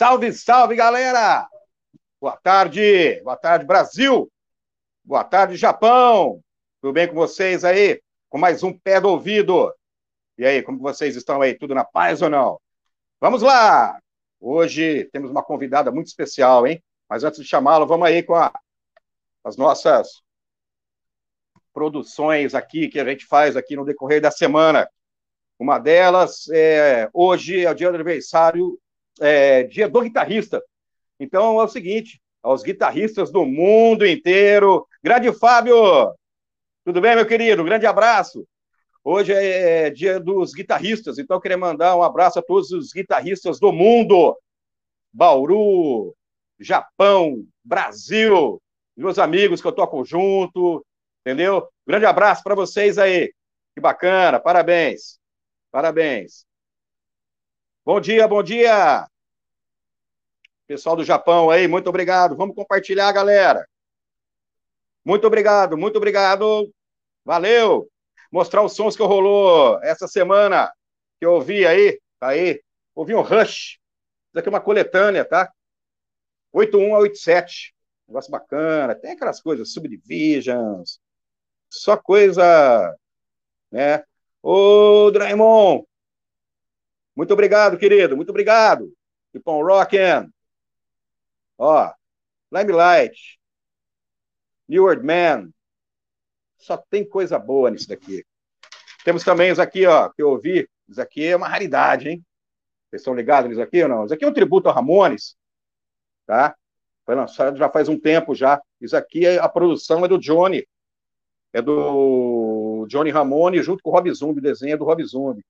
Salve, salve, galera! Boa tarde, boa tarde, Brasil! Boa tarde, Japão! Tudo bem com vocês aí? Com mais um pé do ouvido. E aí, como vocês estão aí? Tudo na paz ou não? Vamos lá! Hoje temos uma convidada muito especial, hein? Mas antes de chamá-la, vamos aí com a, as nossas produções aqui que a gente faz aqui no decorrer da semana. Uma delas, é, hoje é o dia do aniversário, é, dia do guitarrista. Então é o seguinte, aos guitarristas do mundo inteiro, grande Fábio, tudo bem, meu querido? Um grande abraço. Hoje é dia dos guitarristas, então eu queria mandar um abraço a todos os guitarristas do mundo. Bauru, Japão, Brasil, meus amigos que eu toco junto, entendeu? Grande abraço para vocês aí. Que bacana, parabéns. Parabéns. Bom dia, bom dia. Pessoal do Japão aí, muito obrigado. Vamos compartilhar, galera. Muito obrigado, muito obrigado. Valeu. Mostrar os sons que rolou essa semana que eu ouvi aí, tá aí. Ouvi um Rush. Isso aqui é uma coletânea, tá? 81 a 87. Negócio bacana. Tem aquelas coisas, Subdivisions. Só coisa, né? Ô, Draymond. Muito obrigado, querido. Muito obrigado. Keep on rocking. Ó, Limelight. New World Man. Só tem coisa boa nisso daqui. Temos também isso aqui, ó, que eu ouvi. Isso aqui é uma raridade, hein? Vocês estão ligados nisso aqui ou não? Isso aqui é um tributo a Ramones, tá? Foi lançado já faz um tempo já. Isso aqui, é, a produção é do Johnny. É do Johnny Ramone junto com o Rob Zombie, desenho é do Rob Zombie.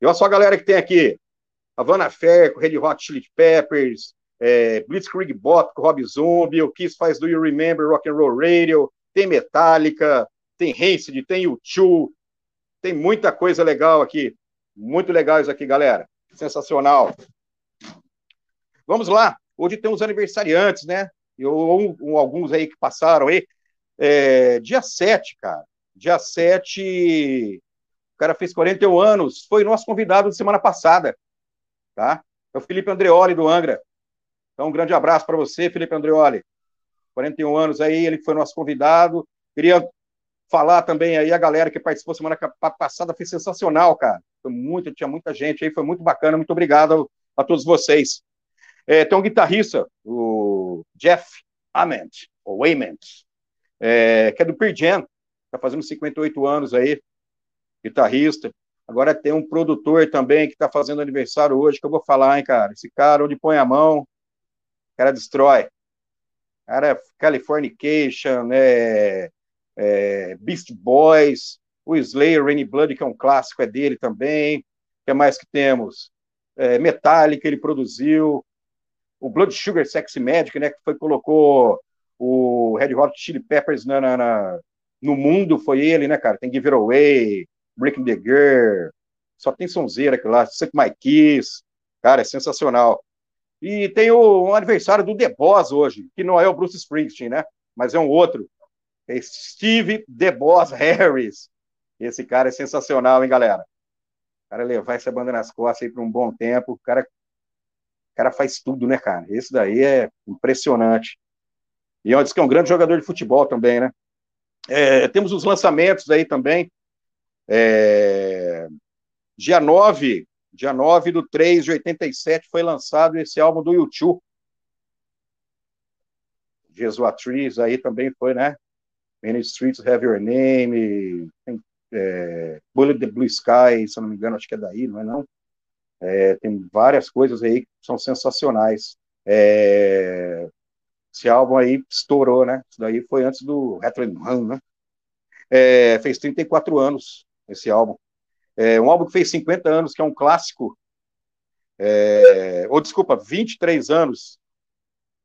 E olha só a galera que tem aqui. Havana com Red Hot Chili Peppers, é, Blitzkrieg com Rob Zombie, o Kiss faz Do You Remember Rock and Roll Radio, tem Metallica, tem Rancid, tem U2, tem muita coisa legal aqui. Muito legal isso aqui, galera. Sensacional. Vamos lá. Hoje tem uns aniversariantes, né? E um, um, alguns aí que passaram aí. É, dia 7, cara. Dia 7, o cara fez 41 anos. Foi nosso convidado de semana passada. Tá? É o Felipe Andreoli, do Angra. Então, um grande abraço para você, Felipe Andreoli. 41 anos aí, ele foi nosso convidado. Queria falar também aí a galera que participou semana passada, foi sensacional, cara. Foi muito, tinha muita gente aí, foi muito bacana. Muito obrigado a, todos vocês. É, tem um guitarrista, o Jeff Ament, ou Ament, é, que é do Pearl Jam, tá fazendo 58 anos aí, guitarrista. Agora tem um produtor também que está fazendo aniversário hoje, que eu vou falar, hein, cara. Esse cara, onde põe a mão, cara destrói. Cara, Californication, né, é, Beast Boys, o Slayer, Rainy Blood, que é um clássico, é dele também. O que mais que temos? É, Metallica, ele produziu. O Blood Sugar Sexy Magic, né, que foi, colocou o Red Hot Chili Peppers na, na, na, no mundo, foi ele, né, cara? Tem Give It Away, Breaking the Girl, só tem sonzeira aqui lá, Suck My Kiss, cara, é sensacional. E tem o um aniversário do The Boss hoje, que não é o Bruce Springsteen, né? Mas é um outro. É Steve The Boss Harris. Esse cara é sensacional, hein, galera? O cara levar essa banda nas costas aí por um bom tempo. O cara, o cara faz tudo, né, cara? Esse daí é impressionante. E é diz que é um grande jogador de futebol também, né? É, temos os lançamentos aí também. É, dia 9 Dia 9 do 3 de 87 foi lançado esse álbum do YouTube. Jesuatriz aí também foi, né? Many Streets Have Your Name, tem, é, Bullet the Blue Sky, se eu não me engano, acho que é daí, não é não? É, tem várias coisas aí que são sensacionais. É, esse álbum aí estourou, né? Isso daí foi antes do Retro Run, né? É, fez 34 anos esse álbum. É um álbum que fez 50 anos, que é um clássico. É, ou, desculpa, 23 anos,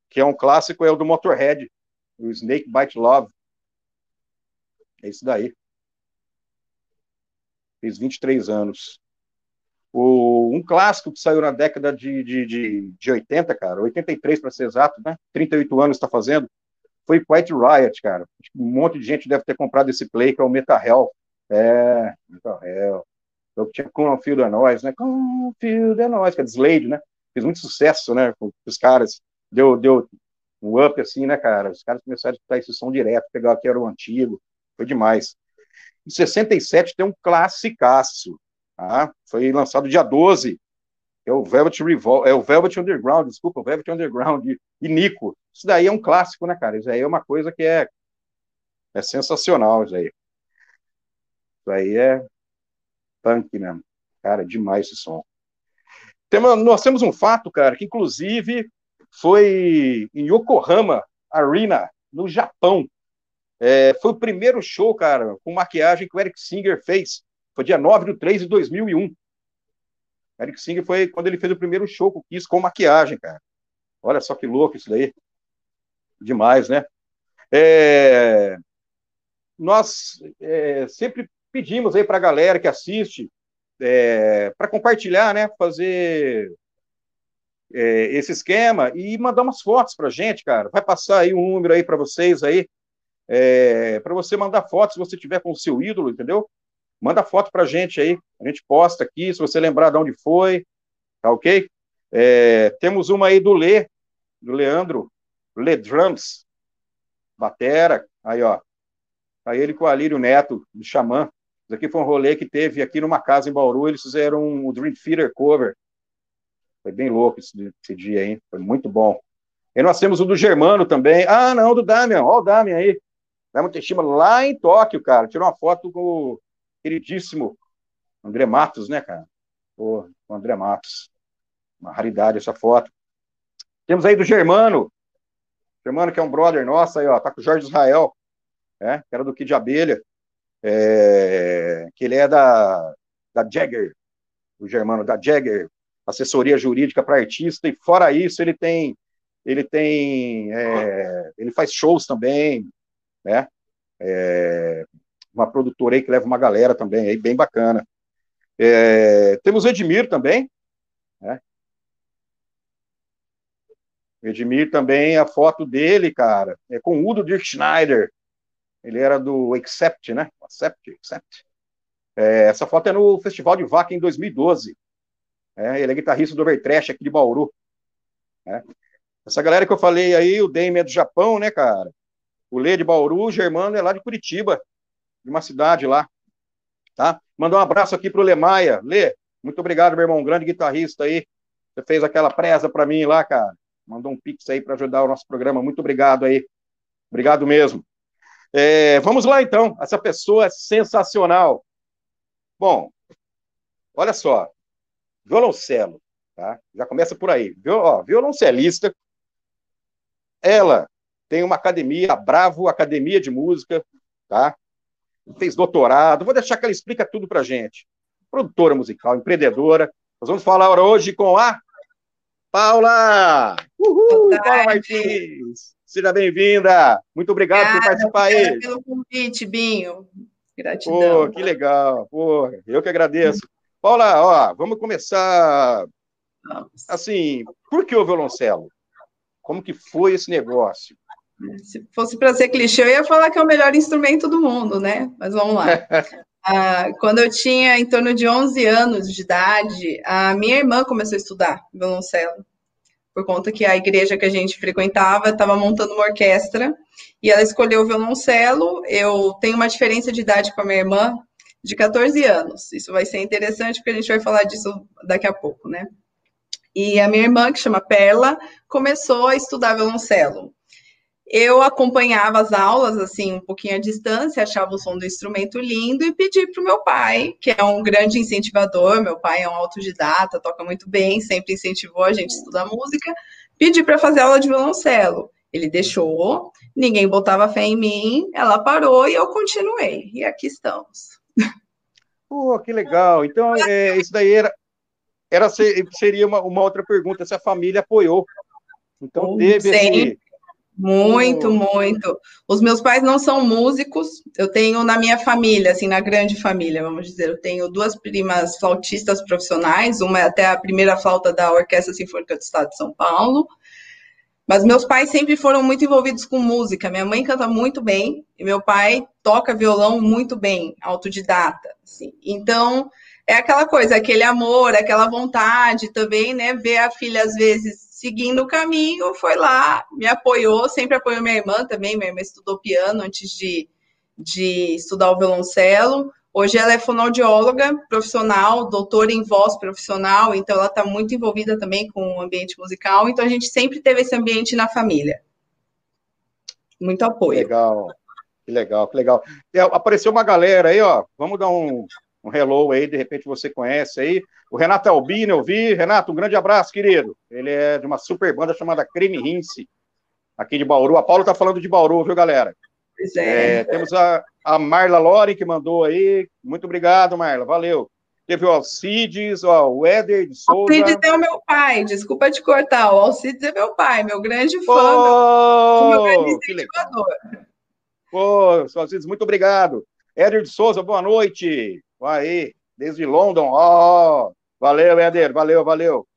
que é um clássico, é o do Motorhead, o Snake Bite Love. É isso daí. Fez 23 anos. O, um clássico que saiu na década de, de, de, de 80, cara, 83 para ser exato, né? 38 anos está fazendo. Foi Quiet Riot, cara. Um monte de gente deve ter comprado esse play, que é o Meta Hell. É, Meta Hell. Eu tinha Confield é Nós, né? Confield é Nós, que é de Slade, né? fez muito sucesso, né, com os caras, deu, deu um up, assim, né, cara, os caras começaram a escutar esse som direto, pegar o que era o antigo, foi demais. Em 67 tem um classicaço, tá? foi lançado dia 12, é o Velvet Revol é o Velvet Underground, desculpa, o Velvet Underground e, e Nico. Isso daí é um clássico, né, cara? Isso aí é uma coisa que é, é sensacional, isso aí. Isso aí é punk mesmo. Cara, demais esse som. nós temos um fato, cara, que inclusive foi em Yokohama Arena, no Japão. É, foi o primeiro show, cara, com maquiagem que o Eric Singer fez. Foi dia 9 de 3 de 2001. Eric Singer foi quando ele fez o primeiro show com Kiss com maquiagem, cara. Olha só que louco isso daí. Demais, né? É... Nós é, sempre pedimos aí para a galera que assiste é, para compartilhar, né? Fazer é, esse esquema e mandar umas fotos para gente, cara. Vai passar aí um número aí para vocês aí, é, para você mandar fotos se você tiver com o seu ídolo, entendeu? Manda foto para gente aí, a gente posta aqui, se você lembrar de onde foi, tá ok? É, temos uma aí do Lê, do Leandro, Lê Drums, batera, aí ó, aí ele com o Alírio Neto, do Xamã, isso aqui foi um rolê que teve aqui numa casa em Bauru, eles fizeram um Dream Theater cover, foi bem louco esse, esse dia aí, foi muito bom. E nós temos o do Germano também. Ah, não, do Damian. Olha o Damian aí. Damian Teshima lá em Tóquio, cara. Tirou uma foto com o queridíssimo André Matos, né, cara? Pô, o André Matos. Uma raridade essa foto. Temos aí do Germano. Germano, que é um brother nosso aí, ó. Tá com o Jorge Israel, né? Que era do Kid Abelha. É, que ele é da, da Jagger. O Germano da Jagger. Assessoria jurídica para artista. E fora isso, ele tem ele tem, é, ele faz shows também, né? É, uma produtora aí que leva uma galera também, aí bem bacana. É, temos o Edmir também, né? Edmir também, a foto dele, cara, é com o Udo Dirk Schneider. Ele era do Accept, né? Accept, Accept. É, essa foto é no Festival de Vaca em 2012. É, ele é guitarrista do Overtrash aqui de Bauru. Né? Essa galera que eu falei aí, o Dame é do Japão, né, cara? O Lê de Bauru, o Germano é lá de Curitiba, de uma cidade lá. Tá? Mandar um abraço aqui pro Lemaia. Lê, muito obrigado, meu irmão, grande guitarrista aí. Você fez aquela presa para mim lá, cara. Mandou um pix aí para ajudar o nosso programa. Muito obrigado aí. Obrigado mesmo. É, vamos lá, então. Essa pessoa é sensacional. Bom, olha só. Violoncelo, tá? Já começa por aí. Viol, ó, violoncelista, ela tem uma academia, a Bravo Academia de Música, tá? Fez doutorado. Vou deixar que ela explica tudo pra gente. Produtora musical, empreendedora. Nós vamos falar hoje com a Paula! Uhul! Paula Martins! Seja bem-vinda! Muito obrigado Obrigada, por participar aí. pelo convite, Binho. Gratidão. Pô, que legal. Pô, eu que agradeço. Paula, ó, vamos começar. Assim, por que o violoncelo? Como que foi esse negócio? Se fosse para ser clichê, eu ia falar que é o melhor instrumento do mundo, né? Mas vamos lá. ah, quando eu tinha em torno de 11 anos de idade, a minha irmã começou a estudar violoncelo, por conta que a igreja que a gente frequentava estava montando uma orquestra, e ela escolheu o violoncelo. Eu tenho uma diferença de idade com a minha irmã de 14 anos. Isso vai ser interessante, porque a gente vai falar disso daqui a pouco, né? E a minha irmã, que chama Perla, começou a estudar violoncelo. Eu acompanhava as aulas, assim, um pouquinho à distância, achava o som do instrumento lindo e pedi para o meu pai, que é um grande incentivador, meu pai é um autodidata, toca muito bem, sempre incentivou a gente a estudar música, pedi para fazer aula de violoncelo. Ele deixou, ninguém botava fé em mim, ela parou e eu continuei. E aqui estamos. Pô, que legal. Então, é, isso daí era, era seria uma, uma outra pergunta, se a família apoiou. Então teve Sim. esse. Muito, muito. Os meus pais não são músicos. Eu tenho na minha família, assim, na grande família, vamos dizer, eu tenho duas primas flautistas profissionais, uma é até a primeira flauta da Orquestra Sinfônica do Estado de São Paulo. Mas meus pais sempre foram muito envolvidos com música. Minha mãe canta muito bem e meu pai toca violão muito bem, autodidata. Assim. Então, é aquela coisa, aquele amor, aquela vontade também, né? Ver a filha, às vezes, seguindo o caminho, foi lá, me apoiou, sempre apoiou minha irmã também. Minha irmã estudou piano antes de, de estudar o violoncelo. Hoje ela é fonoaudióloga profissional, doutora em voz profissional, então ela está muito envolvida também com o ambiente musical. Então a gente sempre teve esse ambiente na família. Muito apoio. Legal, que legal, que legal. É, apareceu uma galera aí, ó. Vamos dar um, um hello aí, de repente você conhece aí. O Renato Albino, eu vi. Renato, um grande abraço, querido. Ele é de uma super banda chamada Creme Rinse, aqui de Bauru. A Paula tá falando de Bauru, viu, galera? Pois é. é temos a, a Marla Lore, que mandou aí. Muito obrigado, Marla. Valeu. Teve o Alcides, ó, o Éder de Souza. Alcides é o meu pai, desculpa te cortar. O Alcides é meu pai, meu grande fã, oh, meu grande incentivador. Pô, Alcides, muito obrigado. Éder de Souza, boa noite. Aí, desde London. Ó, oh, valeu, Éder, valeu, valeu.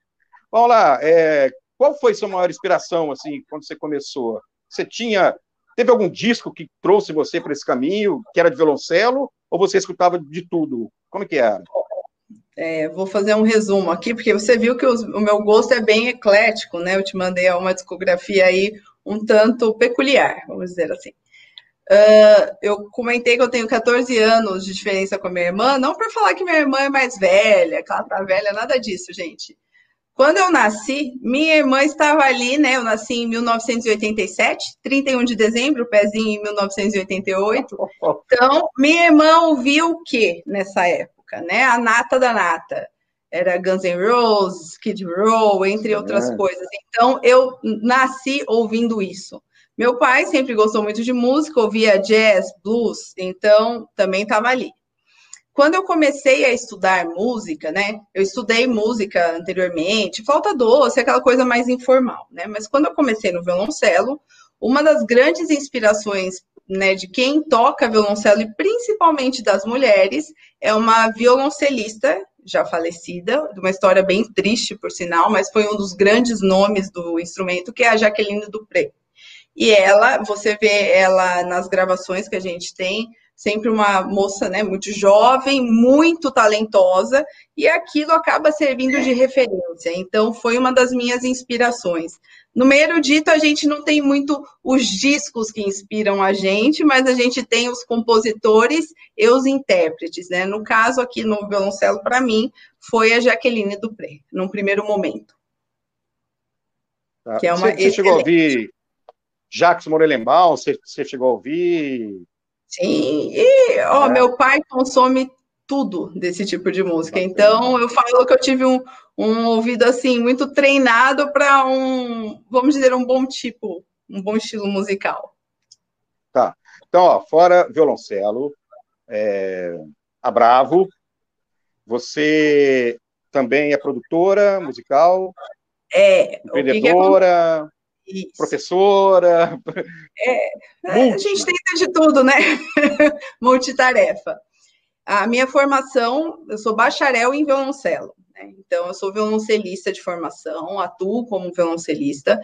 Vamos lá, é, qual foi sua maior inspiração, assim, quando você começou? Você tinha Teve algum disco que trouxe você para esse caminho, que era de violoncelo, ou você escutava de tudo? Como que era? É, vou fazer um resumo aqui, porque você viu que os, o meu gosto é bem eclético, né? Eu te mandei uma discografia aí um tanto peculiar, vamos dizer assim. Uh, eu comentei que eu tenho 14 anos de diferença com a minha irmã, não por falar que minha irmã é mais velha, que ela tá velha, nada disso, gente. Quando eu nasci, minha irmã estava ali, né? Eu nasci em 1987, 31 de dezembro, o pezinho em 1988. Então, minha irmã ouviu o que nessa época, né? A nata da nata. Era Guns N' Roses, Kid Roll, entre outras é. coisas. Então, eu nasci ouvindo isso. Meu pai sempre gostou muito de música, ouvia jazz, blues, então também estava ali. Quando eu comecei a estudar música, né? Eu estudei música anteriormente, falta doce, aquela coisa mais informal, né? Mas quando eu comecei no violoncelo, uma das grandes inspirações né, de quem toca violoncelo e principalmente das mulheres é uma violoncelista já falecida, de uma história bem triste, por sinal, mas foi um dos grandes nomes do instrumento, que é a Jaqueline Dupré. E ela, você vê ela nas gravações que a gente tem, sempre uma moça né, muito jovem, muito talentosa, e aquilo acaba servindo de referência. Então, foi uma das minhas inspirações. No meio erudito, a gente não tem muito os discos que inspiram a gente, mas a gente tem os compositores e os intérpretes. Né? No caso, aqui no violoncelo, para mim, foi a Jaqueline Dupré, num primeiro momento. Tá. Que é uma você, você chegou a ouvir Jacques Morelenbaum? Você, você chegou a ouvir Sim, e ó, é. meu pai consome tudo desse tipo de música. Então, eu falo que eu tive um, um ouvido assim muito treinado para um, vamos dizer, um bom tipo, um bom estilo musical. Tá. Então, ó, fora violoncelo, é, a Bravo, você também é produtora musical, é, empreendedora. Isso. professora. É, a gente tenta de tudo, né? Multitarefa. A minha formação, eu sou bacharel em violoncelo. Né? Então, eu sou violoncelista de formação, atuo como violoncelista.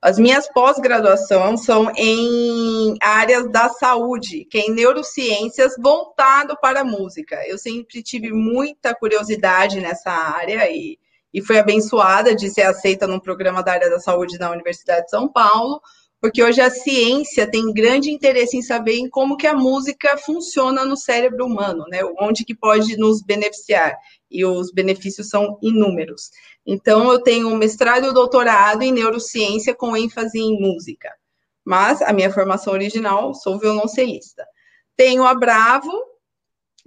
As minhas pós-graduação são em áreas da saúde, que é em neurociências voltado para a música. Eu sempre tive muita curiosidade nessa área e e foi abençoada de ser aceita num programa da área da saúde da Universidade de São Paulo, porque hoje a ciência tem grande interesse em saber em como que a música funciona no cérebro humano, né? Onde que pode nos beneficiar. E os benefícios são inúmeros. Então, eu tenho mestrado e doutorado em neurociência com ênfase em música. Mas a minha formação original, sou violoncelista. Tenho a Bravo,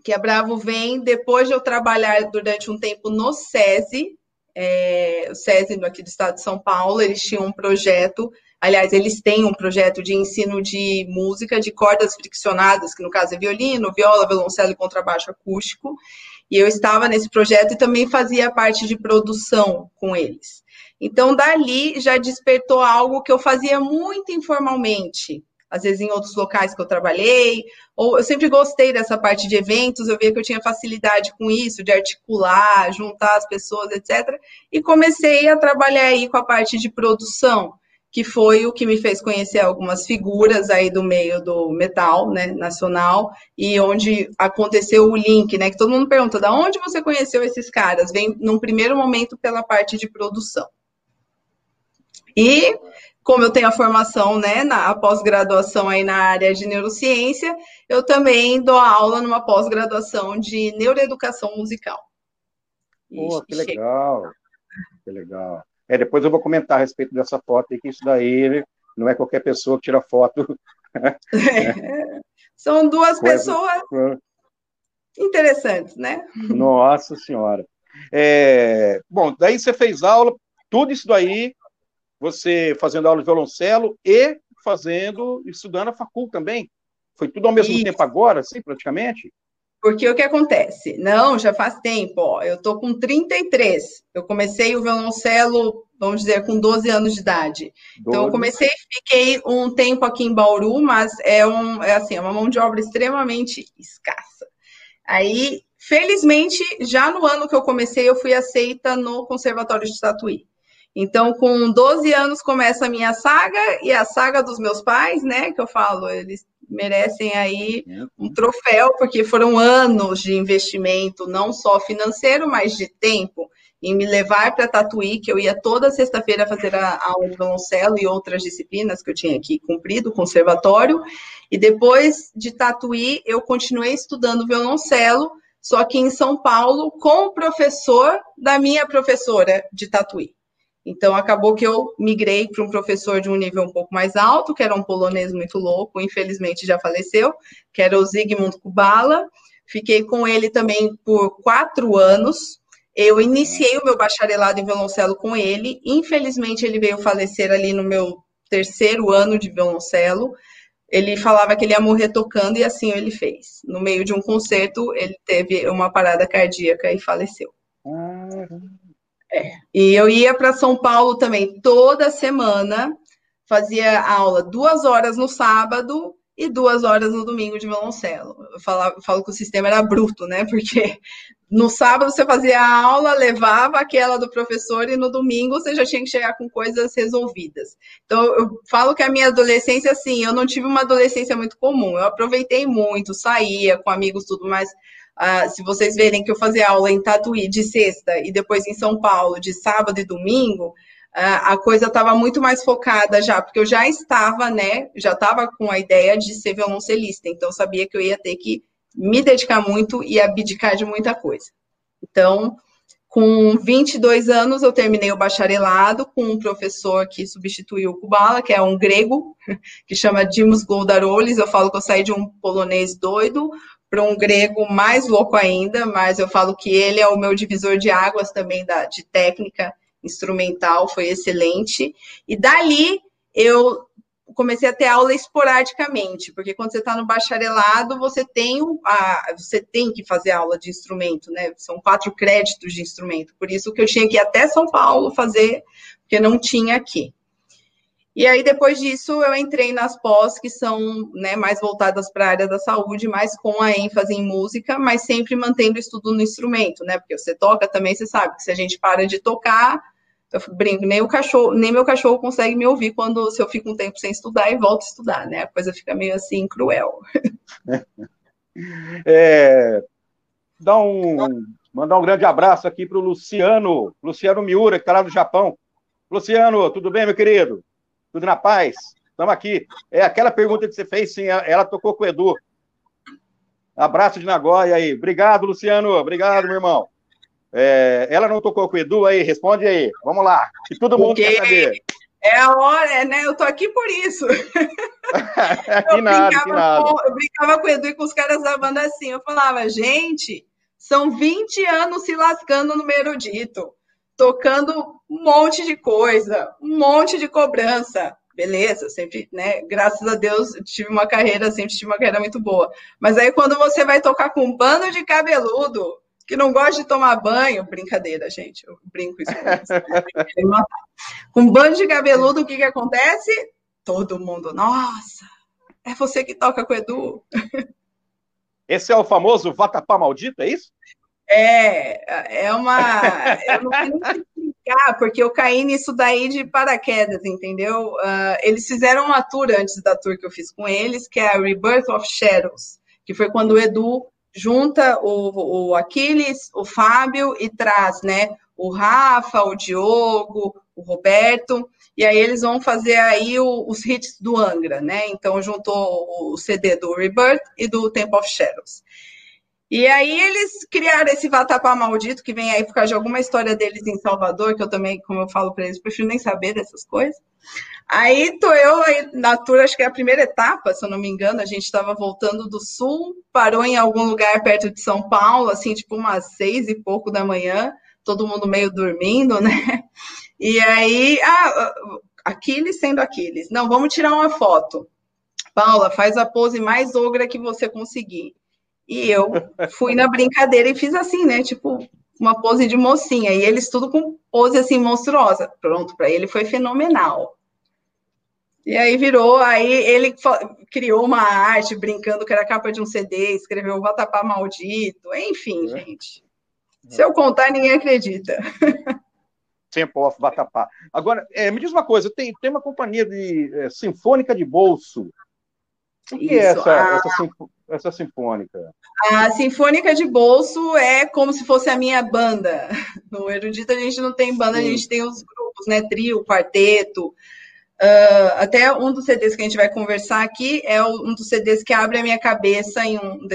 que a Bravo vem depois de eu trabalhar durante um tempo no SESI, é, o SESI aqui do estado de São Paulo, eles tinham um projeto, aliás, eles têm um projeto de ensino de música de cordas friccionadas, que no caso é violino, viola, violoncelo e contrabaixo acústico, e eu estava nesse projeto e também fazia parte de produção com eles. Então, dali já despertou algo que eu fazia muito informalmente, às vezes em outros locais que eu trabalhei, ou eu sempre gostei dessa parte de eventos, eu via que eu tinha facilidade com isso, de articular, juntar as pessoas, etc. E comecei a trabalhar aí com a parte de produção, que foi o que me fez conhecer algumas figuras aí do meio do metal, né, nacional, e onde aconteceu o link, né, que todo mundo pergunta, da onde você conheceu esses caras? Vem num primeiro momento pela parte de produção. E como eu tenho a formação, né, na pós-graduação aí na área de neurociência, eu também dou aula numa pós-graduação de neuroeducação musical. Pô, que legal, que legal. É, depois eu vou comentar a respeito dessa foto aí, que isso daí não é qualquer pessoa que tira foto. É. São duas Coisa... pessoas interessantes, né? Nossa Senhora. É... Bom, daí você fez aula, tudo isso daí, você fazendo aula de violoncelo e fazendo, estudando a facul também. Foi tudo ao mesmo isso. tempo agora, assim, praticamente? Porque o que acontece? Não, já faz tempo, ó. Eu tô com 33. Eu comecei o violoncelo, vamos dizer, com 12 anos de idade. 12. Então, eu comecei, fiquei um tempo aqui em Bauru, mas é, um, é assim, é uma mão de obra extremamente escassa. Aí, felizmente, já no ano que eu comecei, eu fui aceita no Conservatório de Tatuí. Então, com 12 anos começa a minha saga e a saga dos meus pais, né? Que eu falo, eles merecem aí um troféu, porque foram anos de investimento, não só financeiro, mas de tempo, em me levar para Tatuí, que eu ia toda sexta-feira fazer a aula de violoncelo e outras disciplinas que eu tinha aqui cumprido, conservatório, e depois de Tatuí, eu continuei estudando violoncelo, só que em São Paulo, com o professor da minha professora de Tatuí. Então, acabou que eu migrei para um professor de um nível um pouco mais alto, que era um polonês muito louco, infelizmente já faleceu, que era o Zygmunt Kubala. Fiquei com ele também por quatro anos. Eu iniciei o meu bacharelado em violoncelo com ele. Infelizmente, ele veio falecer ali no meu terceiro ano de violoncelo. Ele falava que ele ia morrer tocando e assim ele fez. No meio de um concerto, ele teve uma parada cardíaca e faleceu. É. E eu ia para São Paulo também toda semana, fazia aula duas horas no sábado e duas horas no domingo de violoncelo. Eu, falo, que o sistema era bruto, né? Porque no sábado você fazia a aula, levava aquela do professor, e no domingo você já tinha que chegar com coisas resolvidas. Então, eu falo que a minha adolescência, assim, eu não tive uma adolescência muito comum. Eu aproveitei muito, saía com amigos, tudo, mas ah, se vocês verem que eu fazia aula em Tatuí de sexta e depois em São Paulo de sábado e domingo, ah, a coisa estava muito mais focada já, porque eu já estava, né, já estava com a ideia de ser violoncelista, então sabia que eu ia ter que me dedicar muito e abdicar de muita coisa. Então, com 22 anos, eu terminei o bacharelado com um professor que substituiu o Kubala, que é um grego, que chama Dimos Goldarolis. Eu falo que eu saí de um polonês doido para um grego mais louco ainda, mas eu falo que ele é o meu divisor de águas também da, de técnica instrumental, foi excelente. E dali eu comecei a ter aula esporadicamente, porque quando você está no bacharelado, você tem, a, você tem que fazer aula de instrumento, né? São quatro créditos de instrumento. Por isso que eu tinha que ir até São Paulo fazer, porque não tinha aqui. E aí, depois disso, eu entrei nas pós que são né, mais voltadas para a área da saúde, mais com a ênfase em música, mas sempre mantendo o estudo no instrumento, né? Porque você toca também, você sabe que se a gente para de tocar, eu brinco, nem o cachorro, nem meu cachorro consegue me ouvir quando se eu fico um tempo sem estudar e volto a estudar, né? A coisa fica meio assim cruel. É, dá um, mandar um grande abraço aqui para o Luciano, Luciano Miura, que está lá no Japão. Luciano, tudo bem, meu querido? Tudo na paz? Estamos aqui. É aquela pergunta que você fez, sim, ela tocou com o Edu. Abraço de Nagoya aí. Obrigado, Luciano. Obrigado, meu irmão. É, ela não tocou com o Edu aí? Responde aí. Vamos lá. Que todo mundo quer saber. É a hora, né? Eu tô aqui por isso. que nada, que nada. Com, eu brincava com o Edu e com os caras da banda assim. Eu falava, gente, são 20 anos se lascando no Merudito tocando um monte de coisa, um monte de cobrança. Beleza, sempre, né? Graças a Deus, tive uma carreira, sempre tive uma carreira muito boa. Mas aí, quando você vai tocar com um bando de cabeludo que não gosta de tomar banho, brincadeira, gente, eu brinco isso. com um bando de cabeludo, o que que acontece? Todo mundo, nossa, é você que toca com o Edu. Esse é o famoso vatapá maldito, é isso? É, é uma. Eu não sei explicar, porque eu caí nisso daí de paraquedas, entendeu? Uh, eles fizeram uma tour antes da tour que eu fiz com eles, que é a Rebirth of Shadows, que foi quando o Edu junta o, o Aquiles, o Fábio e traz, né, o Rafa, o Diogo, o Roberto, e aí eles vão fazer aí o, os hits do Angra, né? Então juntou o CD do Rebirth e do Temple of Shadows. E aí eles criaram esse vatapá maldito que vem aí por causa de alguma história deles em Salvador, que eu também, como eu falo para eles, prefiro nem saber dessas coisas. Aí tô eu aí, na tour, acho que é a primeira etapa, se eu não me engano, a gente estava voltando do sul, parou em algum lugar perto de São Paulo, assim, tipo umas seis e pouco da manhã, todo mundo meio dormindo, né? E aí, ah, Aquiles sendo Aquiles. Não, vamos tirar uma foto. Paula, faz a pose mais ogra que você conseguir. E eu fui na brincadeira e fiz assim, né? Tipo, uma pose de mocinha. E eles tudo com pose assim monstruosa. Pronto, para ele foi fenomenal. E aí virou, aí ele criou uma arte brincando que era capa de um CD, escreveu Vatapá Maldito, enfim, é. gente. Se eu contar, ninguém acredita. Temple of Vatapá. Agora, é, me diz uma coisa, tem, tem uma companhia de é, sinfônica de bolso. O que Isso, é essa, a... essa, essa sinfônica? A sinfônica de bolso é como se fosse a minha banda. No Erudito a gente não tem banda, Sim. a gente tem os grupos, né? Trio, quarteto. Uh, até um dos CDs que a gente vai conversar aqui é um dos CDs que abre a minha cabeça em um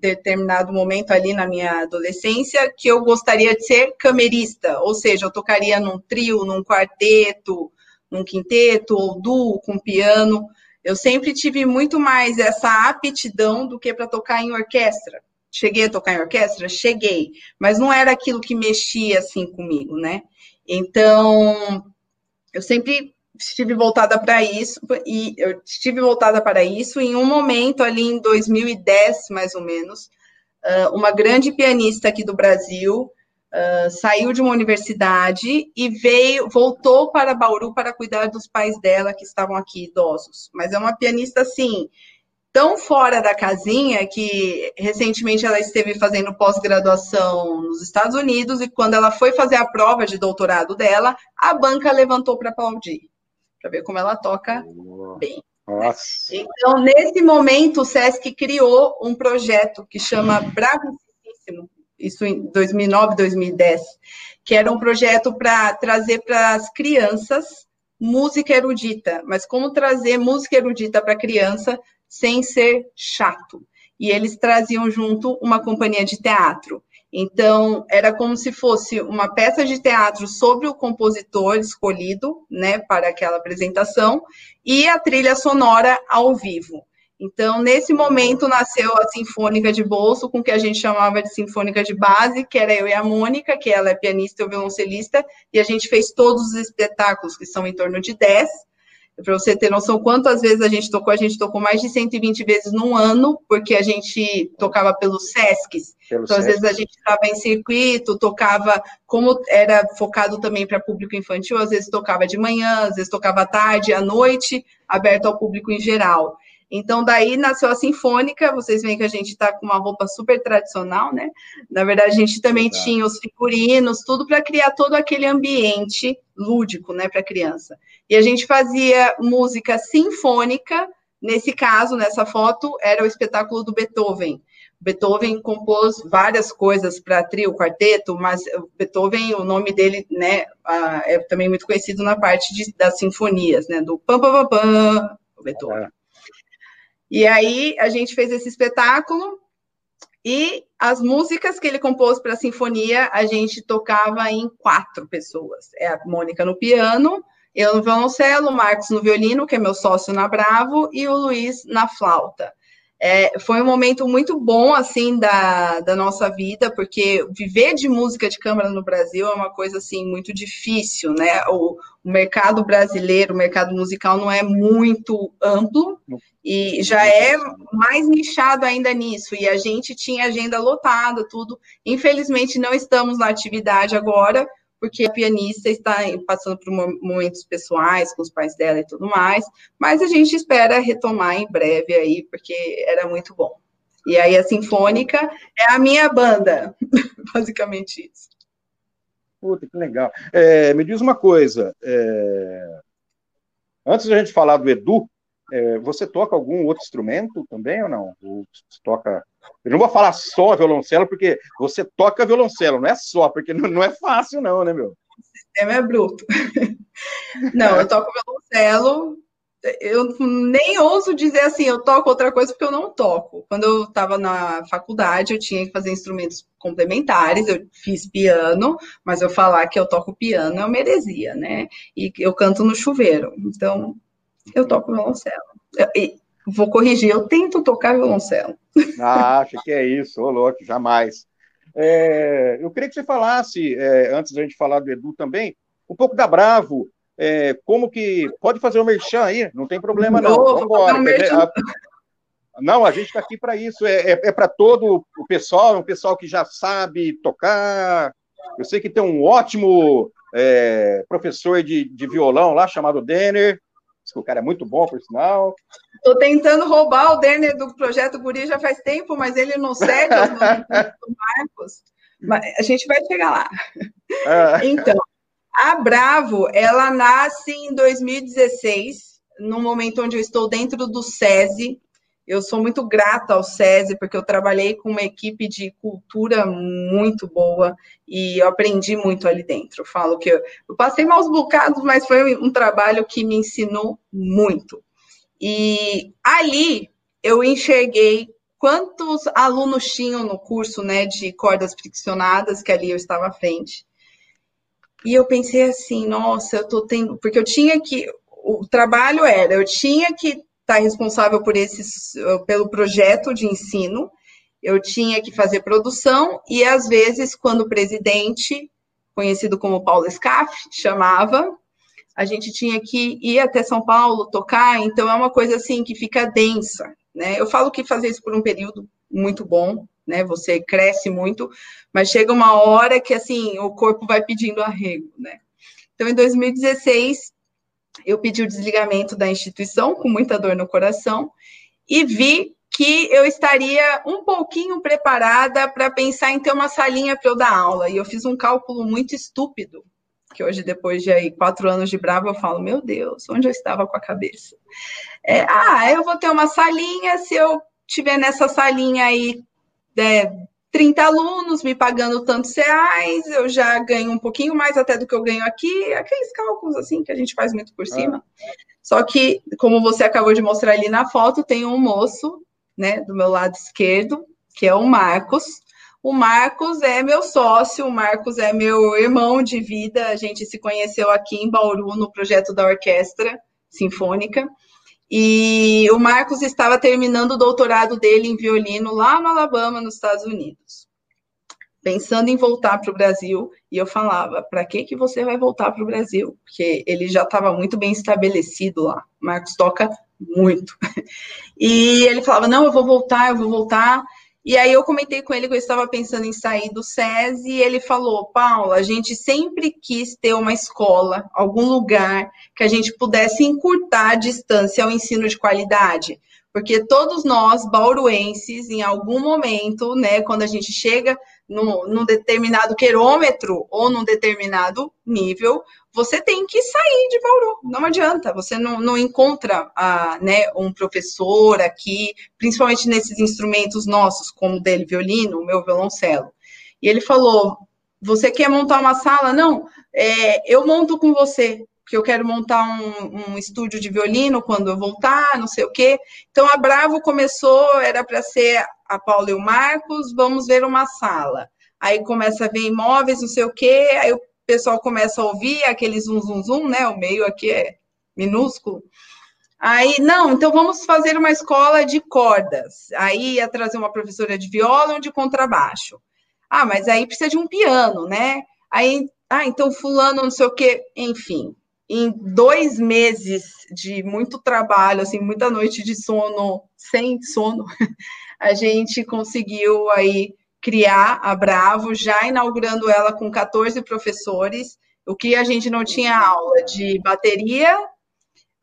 determinado momento ali na minha adolescência, que eu gostaria de ser camerista, ou seja, eu tocaria num trio, num quarteto, num quinteto, ou duo com piano. Eu sempre tive muito mais essa aptidão do que para tocar em orquestra. Cheguei a tocar em orquestra? Cheguei, mas não era aquilo que mexia assim comigo, né? Então, eu sempre estive voltada para isso e eu estive voltada para isso em um momento ali em 2010, mais ou menos, uma grande pianista aqui do Brasil uh, saiu de uma universidade e veio, voltou para Bauru para cuidar dos pais dela que estavam aqui idosos. Mas é uma pianista assim tão fora da casinha que recentemente ela esteve fazendo pós-graduação nos Estados Unidos e quando ela foi fazer a prova de doutorado dela, a banca levantou para aplaudir, para ver como ela toca bem. Nossa. Então, nesse momento, o SESC criou um projeto que chama Bravíssimo, isso em 2009, 2010, que era um projeto para trazer para as crianças música erudita, mas como trazer música erudita para criança sem ser chato. E eles traziam junto uma companhia de teatro. Então, era como se fosse uma peça de teatro sobre o compositor escolhido, né, para aquela apresentação, e a trilha sonora ao vivo. Então, nesse momento, nasceu a Sinfônica de Bolso, com o que a gente chamava de Sinfônica de Base, que era eu e a Mônica, que ela é pianista e violoncelista, e a gente fez todos os espetáculos, que são em torno de 10. Para você ter noção quantas vezes a gente tocou, a gente tocou mais de 120 vezes num ano, porque a gente tocava pelos SESCs. Pelo então, às vezes a gente estava em circuito, tocava, como era focado também para público infantil, às vezes tocava de manhã, às vezes tocava à tarde, à noite, aberto ao público em geral. Então, daí nasceu a Sinfônica. Vocês veem que a gente está com uma roupa super tradicional, né? Na verdade, a gente também Exato. tinha os figurinos, tudo para criar todo aquele ambiente lúdico, né, para a criança. E a gente fazia música sinfônica. Nesse caso, nessa foto, era o espetáculo do Beethoven. Beethoven compôs várias coisas para trio, quarteto, mas Beethoven, o nome dele, né, é também muito conhecido na parte de, das sinfonias, né, do pam pam pam pam, Beethoven. E aí a gente fez esse espetáculo e as músicas que ele compôs para a sinfonia a gente tocava em quatro pessoas. É a Mônica no piano, eu no violoncelo, o Marcos no violino, que é meu sócio na Bravo, e o Luiz na flauta. É, foi um momento muito bom, assim, da, da nossa vida, porque viver de música de câmara no Brasil é uma coisa, assim, muito difícil, né? O, o mercado brasileiro, o mercado musical não é muito amplo e já é mais nichado ainda nisso. E a gente tinha agenda lotada, tudo. Infelizmente, não estamos na atividade agora, porque a pianista está passando por momentos pessoais com os pais dela e tudo mais, mas a gente espera retomar em breve aí, porque era muito bom. E aí a Sinfônica é a minha banda, basicamente isso. Puta, que legal. É, me diz uma coisa. É... Antes da gente falar do Edu, é, você toca algum outro instrumento também ou não? Ou você toca. Eu não vou falar só violoncelo, porque você toca violoncelo, não é só, porque não, não é fácil, não, né, meu? O sistema é bruto. não, eu toco violoncelo, eu nem ouso dizer assim, eu toco outra coisa porque eu não toco. Quando eu estava na faculdade, eu tinha que fazer instrumentos complementares, eu fiz piano, mas eu falar que eu toco piano é uma heresia, né? E eu canto no chuveiro, então eu toco violoncelo. Eu, vou corrigir, eu tento tocar violoncelo. Ah, acho que é isso, ô louco, jamais. É, eu queria que você falasse, é, antes da gente falar do Edu também, um pouco da Bravo, é, como que. Pode fazer o merchan aí, não tem problema não. Vamos embora. Não, a gente está aqui para isso. É, é, é para todo o pessoal, um pessoal que já sabe tocar. Eu sei que tem um ótimo é, professor de, de violão lá, chamado Denner. O cara é muito bom, por sinal. Estou tentando roubar o Denner do projeto Guri já faz tempo, mas ele não cede aos do Marcos. Mas a gente vai chegar lá. Ah. Então, a Bravo, ela nasce em 2016, no momento onde eu estou dentro do SESI. Eu sou muito grata ao SESI, porque eu trabalhei com uma equipe de cultura muito boa e eu aprendi muito ali dentro. Eu falo que eu, eu passei maus bocados, mas foi um trabalho que me ensinou muito. E ali eu enxerguei quantos alunos tinham no curso né, de cordas friccionadas, que ali eu estava à frente. E eu pensei assim, nossa, eu tô tendo. Porque eu tinha que. O trabalho era, eu tinha que estar tá responsável por esses, pelo projeto de ensino, eu tinha que fazer produção, e às vezes, quando o presidente, conhecido como Paulo Scaff, chamava, a gente tinha que ir até São Paulo tocar, então é uma coisa assim que fica densa, né? Eu falo que fazer isso por um período muito bom, né? Você cresce muito, mas chega uma hora que assim o corpo vai pedindo arrego, né? Então, em 2016, eu pedi o desligamento da instituição com muita dor no coração e vi que eu estaria um pouquinho preparada para pensar em ter uma salinha para eu dar aula. E eu fiz um cálculo muito estúpido, que hoje, depois de aí, quatro anos de brava, eu falo, meu Deus, onde eu estava com a cabeça? É, ah, eu vou ter uma salinha, se eu tiver nessa salinha aí é, 30 alunos me pagando tantos reais, eu já ganho um pouquinho mais até do que eu ganho aqui, aqueles cálculos assim que a gente faz muito por cima. É. Só que, como você acabou de mostrar ali na foto, tem um moço, né, do meu lado esquerdo, que é o Marcos. O Marcos é meu sócio, o Marcos é meu irmão de vida. A gente se conheceu aqui em Bauru no projeto da orquestra sinfônica. E o Marcos estava terminando o doutorado dele em violino lá no Alabama, nos Estados Unidos. Pensando em voltar para o Brasil, e eu falava: para que, que você vai voltar para o Brasil? Porque ele já estava muito bem estabelecido lá. O Marcos toca muito. E ele falava: não, eu vou voltar, eu vou voltar. E aí eu comentei com ele que eu estava pensando em sair do SESI e ele falou, Paula, a gente sempre quis ter uma escola, algum lugar que a gente pudesse encurtar a distância ao ensino de qualidade. Porque todos nós, bauruenses, em algum momento, né, quando a gente chega num, num determinado quilômetro ou num determinado nível, você tem que sair de Bauru, não adianta, você não, não encontra a, né, um professor aqui, principalmente nesses instrumentos nossos, como o dele, violino, o meu violoncelo. E ele falou, você quer montar uma sala? Não, é, eu monto com você, porque eu quero montar um, um, estúdio de violino quando eu voltar, não sei o quê. Então, a Bravo começou, era para ser a Paula e o Marcos, vamos ver uma sala. Aí começa a ver imóveis, não sei o quê, aí o pessoal começa a ouvir aquele zum, zum, zum, né? O meio aqui é minúsculo. Aí, não, então vamos fazer uma escola de cordas. Aí ia trazer uma professora de viola ou de contrabaixo. Ah, mas aí precisa de um piano, né? Aí, ah, então fulano, não sei o quê, enfim. Em dois meses de muito trabalho, assim, muita noite de sono, sem sono, a gente conseguiu aí criar a Bravo, já inaugurando ela com 14 professores, o que a gente não tinha aula de bateria,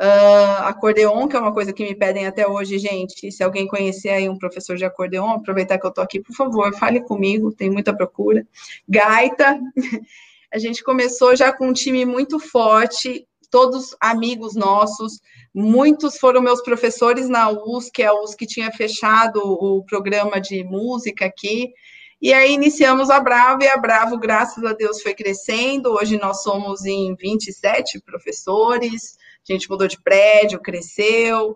uh, acordeon, que é uma coisa que me pedem até hoje, gente. Se alguém conhecer aí um professor de acordeon, aproveitar que eu tô aqui, por favor, fale comigo, tem muita procura. Gaita. A gente começou já com um time muito forte, todos amigos nossos, muitos foram meus professores na USC, a USC tinha fechado o programa de música aqui, e aí iniciamos a Bravo, e a Bravo, graças a Deus, foi crescendo, hoje nós somos em 27 professores, a gente mudou de prédio, cresceu,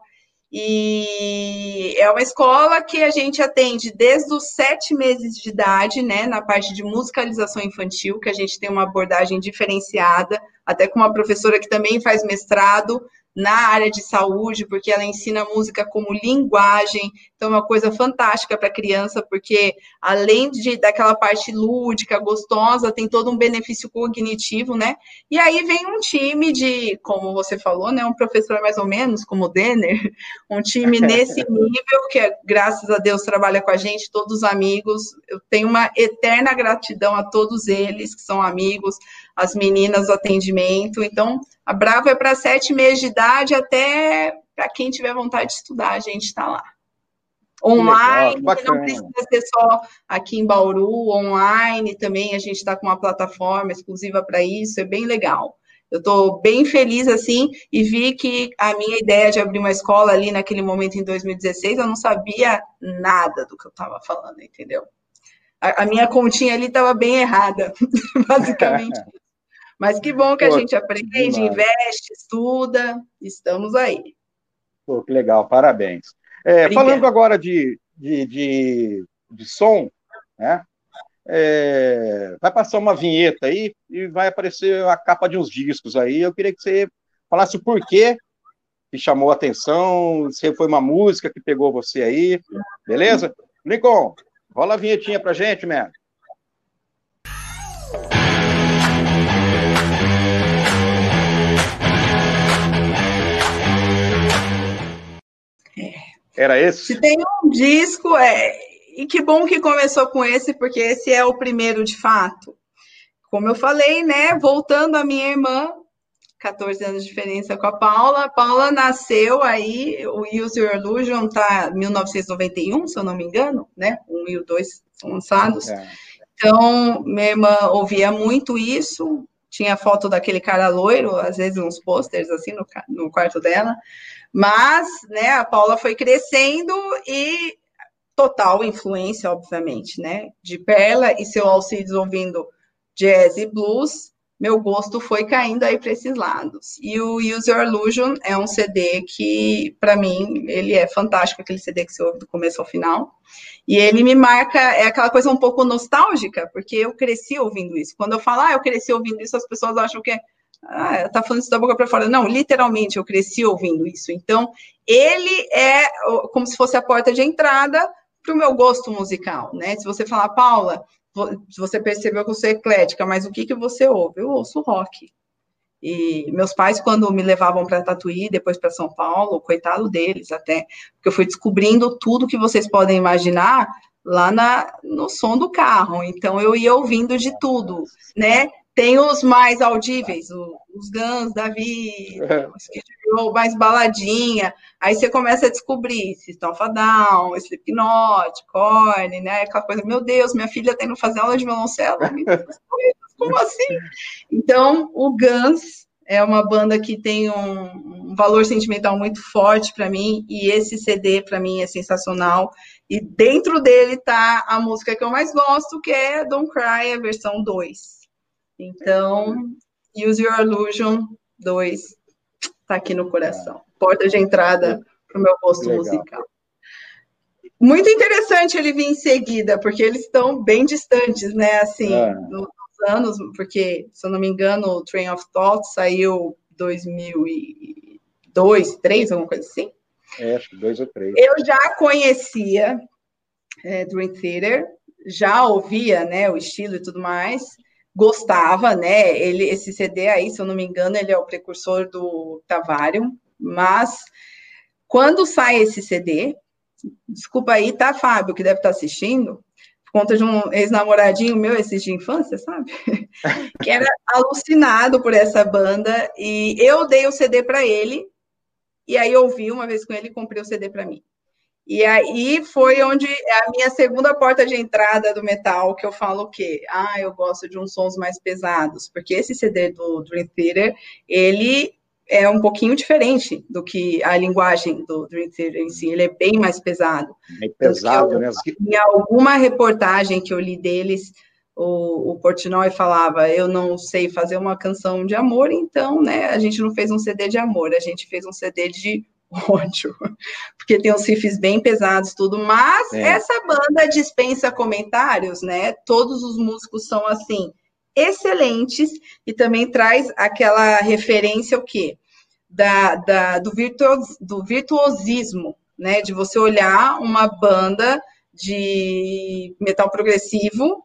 e é uma escola que a gente atende desde os sete meses de idade, né, na parte de musicalização infantil, que a gente tem uma abordagem diferenciada, até com uma professora que também faz mestrado na área de saúde, porque ela ensina música como linguagem, então é uma coisa fantástica para a criança, porque além de daquela parte lúdica, gostosa, tem todo um benefício cognitivo, né? E aí vem um time de, como você falou, né, um professor mais ou menos, como o Denner, um time nesse nível, que é, graças a Deus trabalha com a gente, todos os amigos, eu tenho uma eterna gratidão a todos eles que são amigos, as meninas do atendimento. Então, a Bravo é para sete meses de idade até para quem tiver vontade de estudar, a gente está lá. Online, legal, não precisa ser só aqui em Bauru, online também, a gente está com uma plataforma exclusiva para isso, é bem legal. Eu estou bem feliz assim e vi que a minha ideia de abrir uma escola ali naquele momento em 2016, eu não sabia nada do que eu estava falando, entendeu? A, a minha continha ali estava bem errada, basicamente. Mas que bom que Pô, a gente aprende, demais. investe, estuda, estamos aí. Pô, que legal, parabéns. É, falando agora de, de, de, de som, né? É, vai passar uma vinheta aí e vai aparecer a capa de uns discos aí. Eu queria que você falasse o porquê que chamou a atenção, se foi uma música que pegou você aí, beleza? Lincoln, rola a vinhetinha pra gente, man. Era esse? Se tem um disco, é. E que bom que começou com esse, porque esse é o primeiro de fato. Como eu falei, né? Voltando a minha irmã, 14 anos de diferença com a Paula. A Paula nasceu aí, o Use Your Illusion tá 1991, se eu não me engano, né? Um e o dois são lançados. É. Então, minha irmã ouvia muito isso, tinha foto daquele cara loiro, às vezes uns posters assim no, no quarto dela. Mas, né, a Paula foi crescendo e total influência, obviamente, né? De Perla e seu Alcides ouvindo jazz e blues, meu gosto foi caindo aí para esses lados. E o Use Your Illusion é um CD que, para mim, ele é fantástico, aquele CD que você ouve do começo ao final. E ele me marca, é aquela coisa um pouco nostálgica, porque eu cresci ouvindo isso. Quando eu falo, ah, eu cresci ouvindo isso, as pessoas acham que é ah, tá falando isso da boca para fora. Não, literalmente, eu cresci ouvindo isso. Então, ele é como se fosse a porta de entrada para o meu gosto musical, né? Se você falar, Paula, você percebeu que eu sou eclética, mas o que, que você ouve? Eu ouço rock. E meus pais, quando me levavam para Tatuí, depois para São Paulo, coitado deles até, porque eu fui descobrindo tudo que vocês podem imaginar lá na, no som do carro. Então, eu ia ouvindo de tudo, né? Tem os mais audíveis, os Guns da vida, o mais baladinha. Aí você começa a descobrir System of a Down, Slipknot, Korn, né? Aquela coisa, meu Deus, minha filha está indo fazer aula de violoncelo. Como assim? Então, o Guns é uma banda que tem um, um valor sentimental muito forte para mim e esse CD para mim é sensacional. E dentro dele tá a música que eu mais gosto, que é Don't Cry, a versão 2. Então, Use Your Illusion 2 está aqui no coração. Porta de entrada para o meu gosto Legal. musical. Muito interessante ele vir em seguida, porque eles estão bem distantes, né? Assim, é. nos anos, porque, se eu não me engano, o Train of Thought saiu 2002, 2003, alguma coisa assim. É, acho que dois ou três. Eu já conhecia é, Dream Theater, já ouvia, né, o estilo e tudo mais, gostava, né? Ele, esse CD aí, se eu não me engano, ele é o precursor do Tavarium, mas quando sai esse CD, desculpa aí, tá, Fábio, que deve estar assistindo, por conta de um ex-namoradinho meu, esses de infância, sabe? que era alucinado por essa banda, e eu dei o CD para ele, e aí eu ouvi uma vez com ele e comprei o CD para mim. E aí foi onde é a minha segunda porta de entrada do metal, que eu falo o quê? Ah, eu gosto de uns sons mais pesados, porque esse CD do Dream Theater, ele é um pouquinho diferente do que a linguagem do Dream Theater em si, ele é bem mais pesado. Bem pesado, eu, né? Em alguma reportagem que eu li deles, o, o Portnoy falava, eu não sei fazer uma canção de amor, então, né, a gente não fez um CD de amor, a gente fez um CD de ódio, porque tem uns riffs bem pesados, tudo, mas é. essa banda dispensa comentários, né? Todos os músicos são assim excelentes e também traz aquela referência o quê? Da, da do, virtuos, do virtuosismo, né? De você olhar uma banda de metal progressivo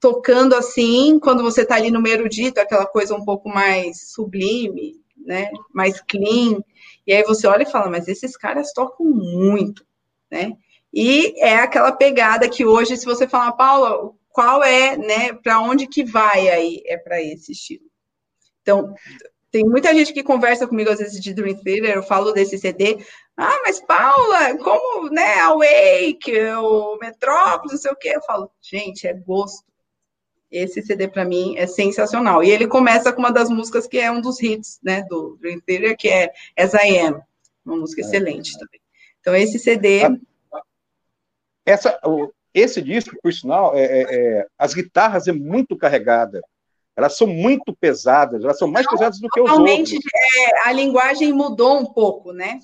tocando assim, quando você está ali no meio erudito, aquela coisa um pouco mais sublime, né? Mais clean. E aí você olha e fala, mas esses caras tocam muito, né? E é aquela pegada que hoje, se você falar, Paula, qual é, né, para onde que vai aí? É para esse estilo. Então, tem muita gente que conversa comigo às vezes de Dream Theater, eu falo desse CD. Ah, mas Paula, como, né, Awake, o Metrópolis, não sei o quê. Eu falo, gente, é gosto. Esse CD para mim é sensacional. E ele começa com uma das músicas que é um dos hits, né, do Dream Theater, que é As I Am, uma música é. excelente também. Então esse CD essa esse disco, por sinal, é, é, é, as guitarras é muito carregada. Elas são muito pesadas, elas são mais Não, pesadas do que os outros. É, a linguagem mudou um pouco, né?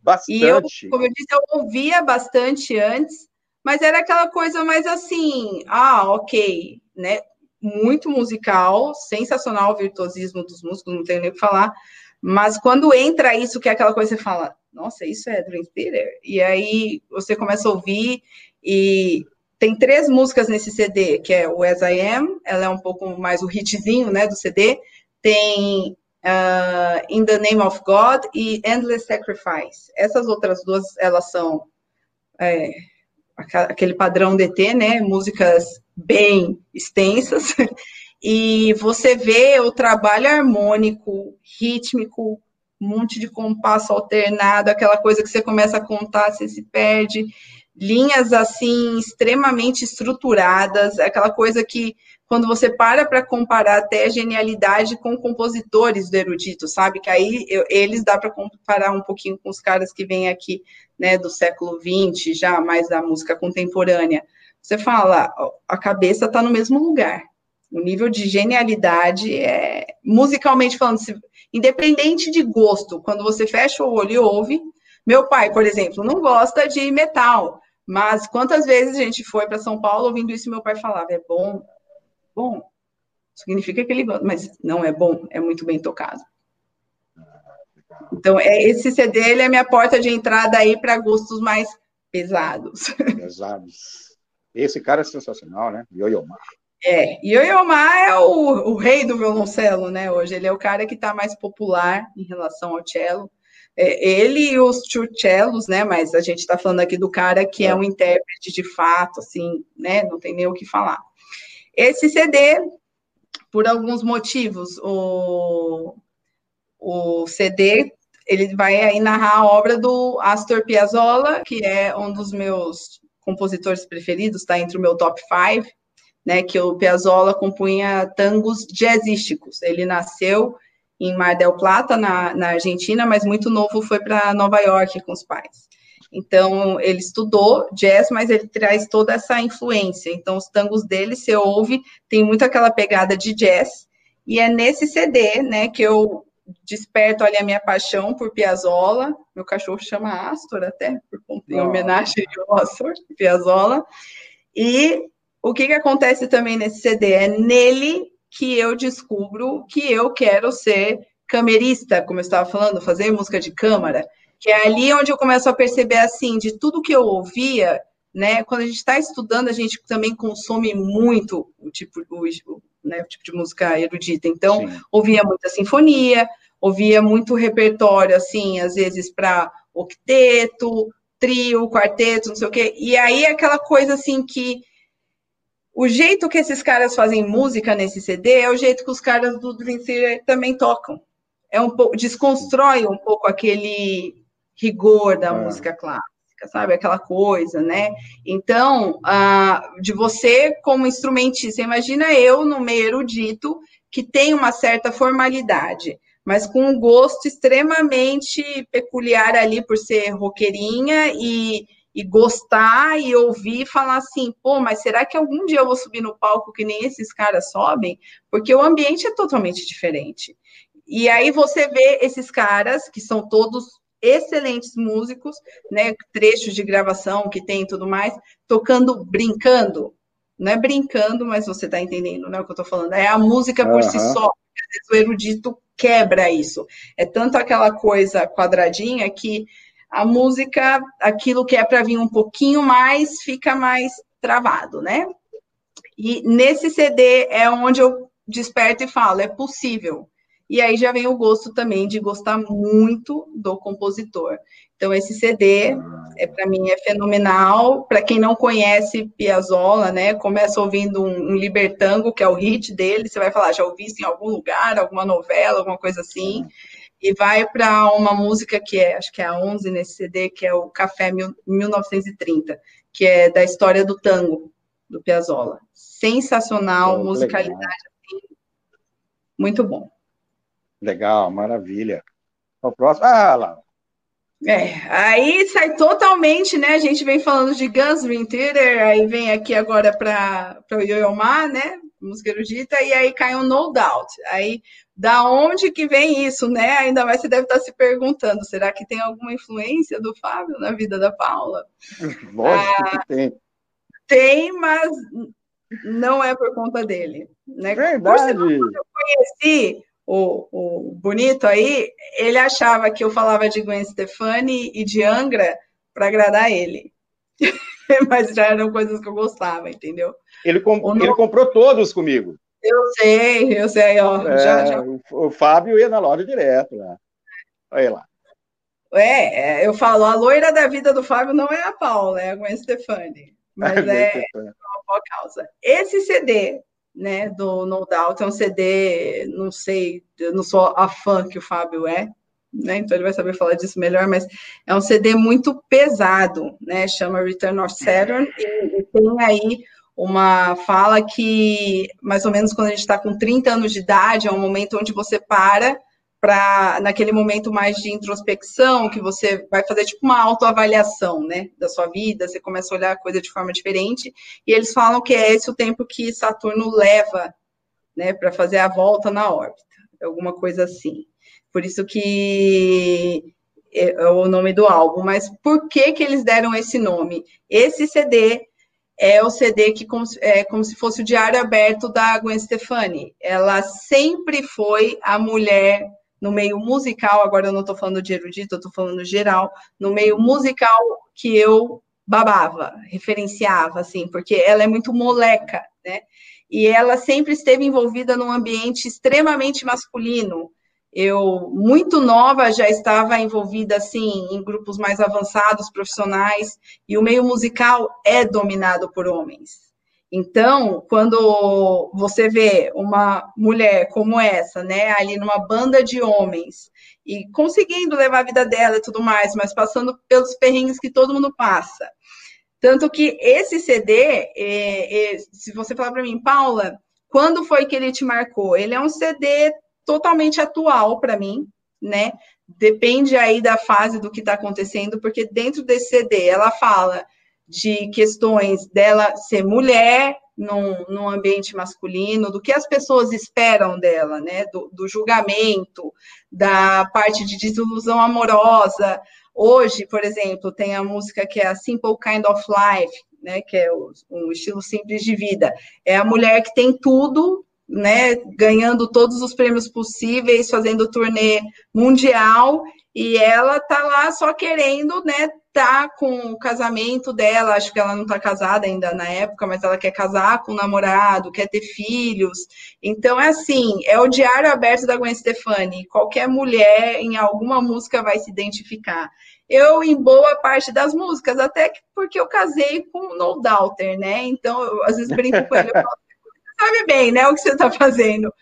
Bastante. E eu, como eu disse, eu ouvia bastante antes, mas era aquela coisa mais assim, ah, ok, né? Muito musical, sensacional o virtuosismo dos músicos, não tenho nem o que falar. Mas quando entra isso, que é aquela coisa, você fala, nossa, isso é Dream Theater? E aí você começa a ouvir, e tem três músicas nesse CD, que é o As I Am, ela é um pouco mais o hitzinho, né, do CD. Tem uh, In the Name of God e Endless Sacrifice. Essas outras duas, elas são é, aquele padrão DT, né? Músicas bem extensas. E você vê o trabalho harmônico, rítmico, um monte de compasso alternado, aquela coisa que você começa a contar, você se perde. Linhas assim extremamente estruturadas, aquela coisa que quando você para para comparar até a genialidade com compositores do erudito, sabe? Que aí eu, eles dá para comparar um pouquinho com os caras que vêm aqui, né, do século XX, já mais da música contemporânea. Você fala, a cabeça está no mesmo lugar. O nível de genialidade é, musicalmente falando, se, independente de gosto, quando você fecha o olho e ouve. Meu pai, por exemplo, não gosta de metal, mas quantas vezes a gente foi para São Paulo ouvindo isso, meu pai falava, é bom, bom, significa que ele gosta, mas não é bom, é muito bem tocado. Então, é, esse CD ele é a minha porta de entrada aí para gostos mais pesados. Pesados. Esse cara é sensacional, né? Yoyomar. É, Yoyomar é o, o rei do violoncelo, né? Hoje ele é o cara que está mais popular em relação ao cello. É, ele e os cellos, né? Mas a gente está falando aqui do cara que é um intérprete de fato, assim, né? Não tem nem o que falar. Esse CD, por alguns motivos, o, o CD ele vai aí narrar a obra do Astor Piazzolla, que é um dos meus compositores preferidos, está entre o meu top 5, né, que o Piazzolla compunha tangos jazzísticos. Ele nasceu em Mar del Plata, na, na Argentina, mas muito novo foi para Nova York com os pais. Então, ele estudou jazz, mas ele traz toda essa influência. Então, os tangos dele, você ouve, tem muito aquela pegada de jazz. E é nesse CD, né, que eu desperto ali a minha paixão por Piazzolla. Meu cachorro chama Astor até, por, em homenagem ao Astor, Piazzolla. E o que, que acontece também nesse CD? É nele que eu descubro que eu quero ser camerista, como eu estava falando, fazer música de câmara que é ali onde eu começo a perceber assim, de tudo que eu ouvia, né? Quando a gente está estudando, a gente também consome muito o tipo, o, né, o tipo de música erudita. Então, Sim. ouvia muita sinfonia, ouvia muito repertório, assim, às vezes para octeto, trio, quarteto, não sei o quê. E aí aquela coisa assim que o jeito que esses caras fazem música nesse CD é o jeito que os caras do Dream Theater também tocam. É um pouco desconstrói um pouco aquele rigor da é. música clássica. Sabe? Aquela coisa, né? Então, de você como instrumentista, imagina eu no meio erudito que tem uma certa formalidade, mas com um gosto extremamente peculiar ali por ser roqueirinha e, e gostar e ouvir falar assim, pô, mas será que algum dia eu vou subir no palco que nem esses caras sobem? Porque o ambiente é totalmente diferente. E aí você vê esses caras que são todos excelentes músicos, né, trechos de gravação que tem e tudo mais, tocando, brincando, não é brincando, mas você está entendendo né, o que eu estou falando. É a música por uhum. si só. Às vezes o erudito quebra isso. É tanto aquela coisa quadradinha que a música, aquilo que é para vir um pouquinho mais, fica mais travado, né? E nesse CD é onde eu desperto e falo, é possível. E aí já vem o gosto também de gostar muito do compositor. Então esse CD é para mim é fenomenal. Para quem não conhece Piazzolla, né, começa ouvindo um, um, Libertango, que é o hit dele, você vai falar, já ouvi isso em algum lugar, alguma novela, alguma coisa assim. E vai para uma música que é, acho que é a 11 nesse CD, que é o Café 1930, que é da história do tango do Piazzolla. Sensacional, musicalidade assim, muito bom. Legal, maravilha. O próximo. Ah, lá. É, aí sai totalmente, né? A gente vem falando de Guns Dream Theater, aí vem aqui agora para o Yoyomá, né? Música erudita, e aí cai um No Doubt. Aí, da onde que vem isso, né? Ainda mais você deve estar se perguntando, será que tem alguma influência do Fábio na vida da Paula? Lógico ah, que tem. Tem, mas não é por conta dele. Né? Verdade. Por eu conheci o, o Bonito aí, ele achava que eu falava de Gwen Stefani e de Angra para agradar ele. Mas já eram coisas que eu gostava, entendeu? Ele, ele comprou todos comigo. Eu sei, eu sei, ó. É, já, já. O, Fábio ia na loja direto, né? Olha lá. É, é, eu falo, a loira da vida do Fábio não é a Paula, é a Gwen Stefani. Mas é, é uma boa causa. Esse CD, né, do No Doubt, é um CD, não sei, eu não sou a fã que o Fábio é, né, então ele vai saber falar disso melhor, mas é um CD muito pesado, né, chama Return of Saturn, e, e tem aí uma fala que, mais ou menos quando a gente está com 30 anos de idade, é um momento onde você para para naquele momento mais de introspecção, que você vai fazer tipo uma autoavaliação, né, da sua vida, você começa a olhar a coisa de forma diferente, e eles falam que é esse o tempo que Saturno leva, né, para fazer a volta na órbita, alguma coisa assim. Por isso que é, é o nome do álbum, mas por que que eles deram esse nome? Esse CD é o CD que é como se fosse o diário aberto da Gwen Stefani. Ela sempre foi a mulher no meio musical, agora eu não estou falando de erudito, eu estou falando geral, no meio musical que eu babava, referenciava, assim, porque ela é muito moleca, né? E ela sempre esteve envolvida num ambiente extremamente masculino. Eu, muito nova, já estava envolvida, assim, em grupos mais avançados, profissionais, e o meio musical é dominado por homens. Então, quando você vê uma mulher como essa, né, ali numa banda de homens e conseguindo levar a vida dela e tudo mais, mas passando pelos perrengues que todo mundo passa. Tanto que esse CD, é, é, se você falar para mim, Paula, quando foi que ele te marcou? Ele é um CD totalmente atual para mim, né? Depende aí da fase do que está acontecendo, porque dentro desse CD ela fala de questões dela ser mulher num, num, ambiente masculino, do que as pessoas esperam dela, né? Do, do, julgamento, da parte de desilusão amorosa. Hoje, por exemplo, tem a música que é a Simple Kind of Life, né? Que é o, um estilo simples de vida. É a mulher que tem tudo, né? Ganhando todos os prêmios possíveis, fazendo turnê mundial e ela tá lá só querendo, né, tá com o casamento dela, acho que ela não tá casada ainda na época, mas ela quer casar com o namorado, quer ter filhos. Então é assim, é o diário aberto da Gwen Stefani. Qualquer mulher em alguma música vai se identificar. Eu em boa parte das músicas, até porque eu casei com o No Doubter, né? Então, eu, às vezes brinco com ele, eu falo, sabe bem, né, o que você tá fazendo.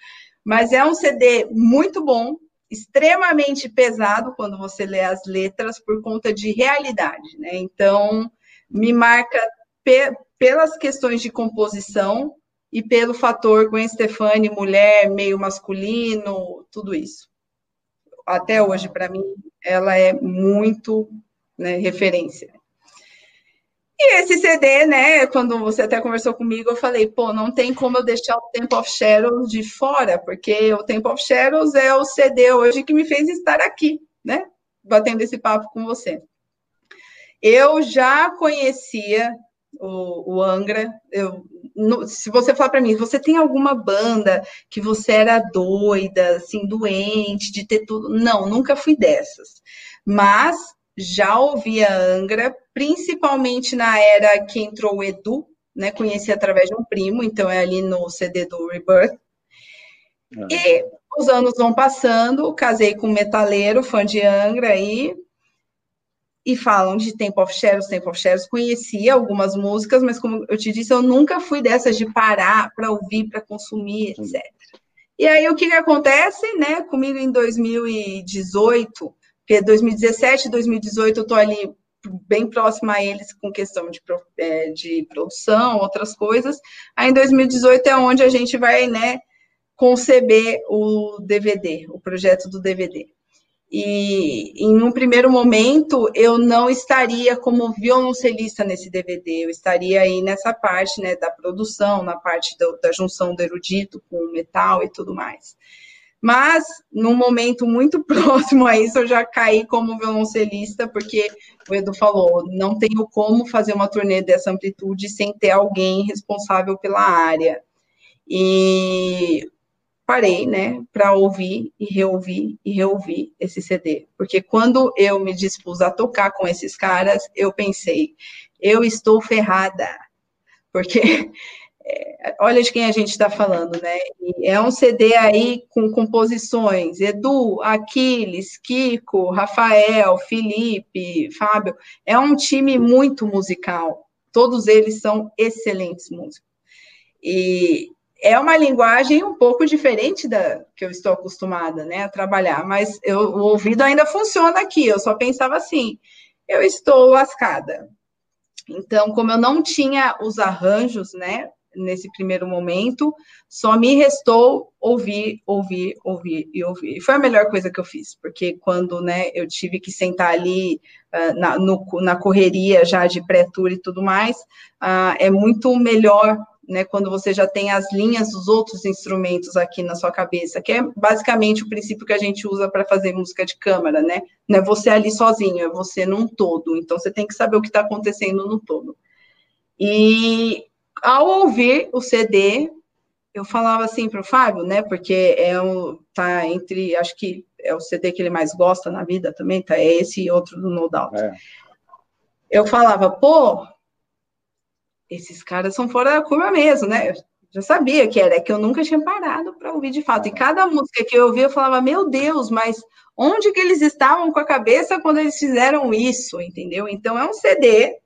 Mas é um CD muito bom, extremamente pesado quando você lê as letras por conta de realidade, né? Então, me marca pe pelas questões de composição e pelo fator Gwen Stefani, mulher, meio masculino, tudo isso. Até hoje, para mim, ela é muito né, referência. E esse CD, né, quando você até conversou comigo, eu falei, pô, não tem como eu deixar o Temple of Shadows de fora, porque o Temple of Shadows é o CD hoje que me fez estar aqui, né, batendo esse papo com você. Eu já conhecia o, o Angra, eu, no, se você falar para mim, você tem alguma banda que você era doida, assim, doente, de ter tudo? Não, nunca fui dessas. Mas já ouvia Angra, principalmente na era que entrou o Edu, né? Conheci através de um primo, então é ali no CD do Rebirth. Ah. E os anos vão passando, casei com um metaleiro, fã de Angra aí, e falam de Temple of Shadows, Temple of Shadows, conhecia algumas músicas, mas como eu te disse, eu nunca fui dessas de parar para ouvir, para consumir, etc. E aí o que, que acontece, né, comigo em 2018, porque 2017 2018 eu estou ali bem próxima a eles com questão de, é, de produção, outras coisas. Aí em 2018 é onde a gente vai, né, conceber o DVD, o projeto do DVD. E em um primeiro momento eu não estaria como violoncelista nesse DVD, eu estaria aí nessa parte né, da produção, na parte do, da junção do erudito com o metal e tudo mais. Mas, num momento muito próximo a isso, eu já caí como violoncelista, porque o Edu falou, não tenho como fazer uma turnê dessa amplitude sem ter alguém responsável pela área. E parei, né, para ouvir e reouvir e reouvir esse CD. Porque quando eu me dispus a tocar com esses caras, eu pensei, eu estou ferrada. Porque olha de quem a gente está falando, né? É um CD aí com composições: Edu, Aquiles, Kiko, Rafael, Felipe, Fábio. É um time muito musical. Todos eles são excelentes músicos. E é uma linguagem um pouco diferente da que eu estou acostumada, né, a trabalhar. Mas eu, o ouvido ainda funciona aqui. Eu só pensava assim: eu estou lascada. Então, como eu não tinha os arranjos, né, nesse primeiro momento, só me restou ouvir, ouvir, ouvir e ouvir. E foi a melhor coisa que eu fiz, porque quando né, eu tive que sentar ali uh, na, no, na correria já de pré-tour e tudo mais, uh, é muito melhor né, quando você já tem as linhas dos outros instrumentos aqui na sua cabeça, que é basicamente o princípio que a gente usa para fazer música de câmara, né? Não é você ali sozinho, é você num todo. Então você tem que saber o que está acontecendo no todo. E ao ouvir o CD, eu falava assim para o Fábio, né? Porque é um, tá entre, acho que é o CD que ele mais gosta na vida também, tá? É esse e outro do No Doubt. É. Eu falava, pô, esses caras são fora da curva mesmo, né? Eu já sabia que era, é que eu nunca tinha parado para ouvir de fato. E cada música que eu ouvia, eu falava, meu Deus, mas onde que eles estavam com a cabeça quando eles fizeram isso, entendeu? Então é um CD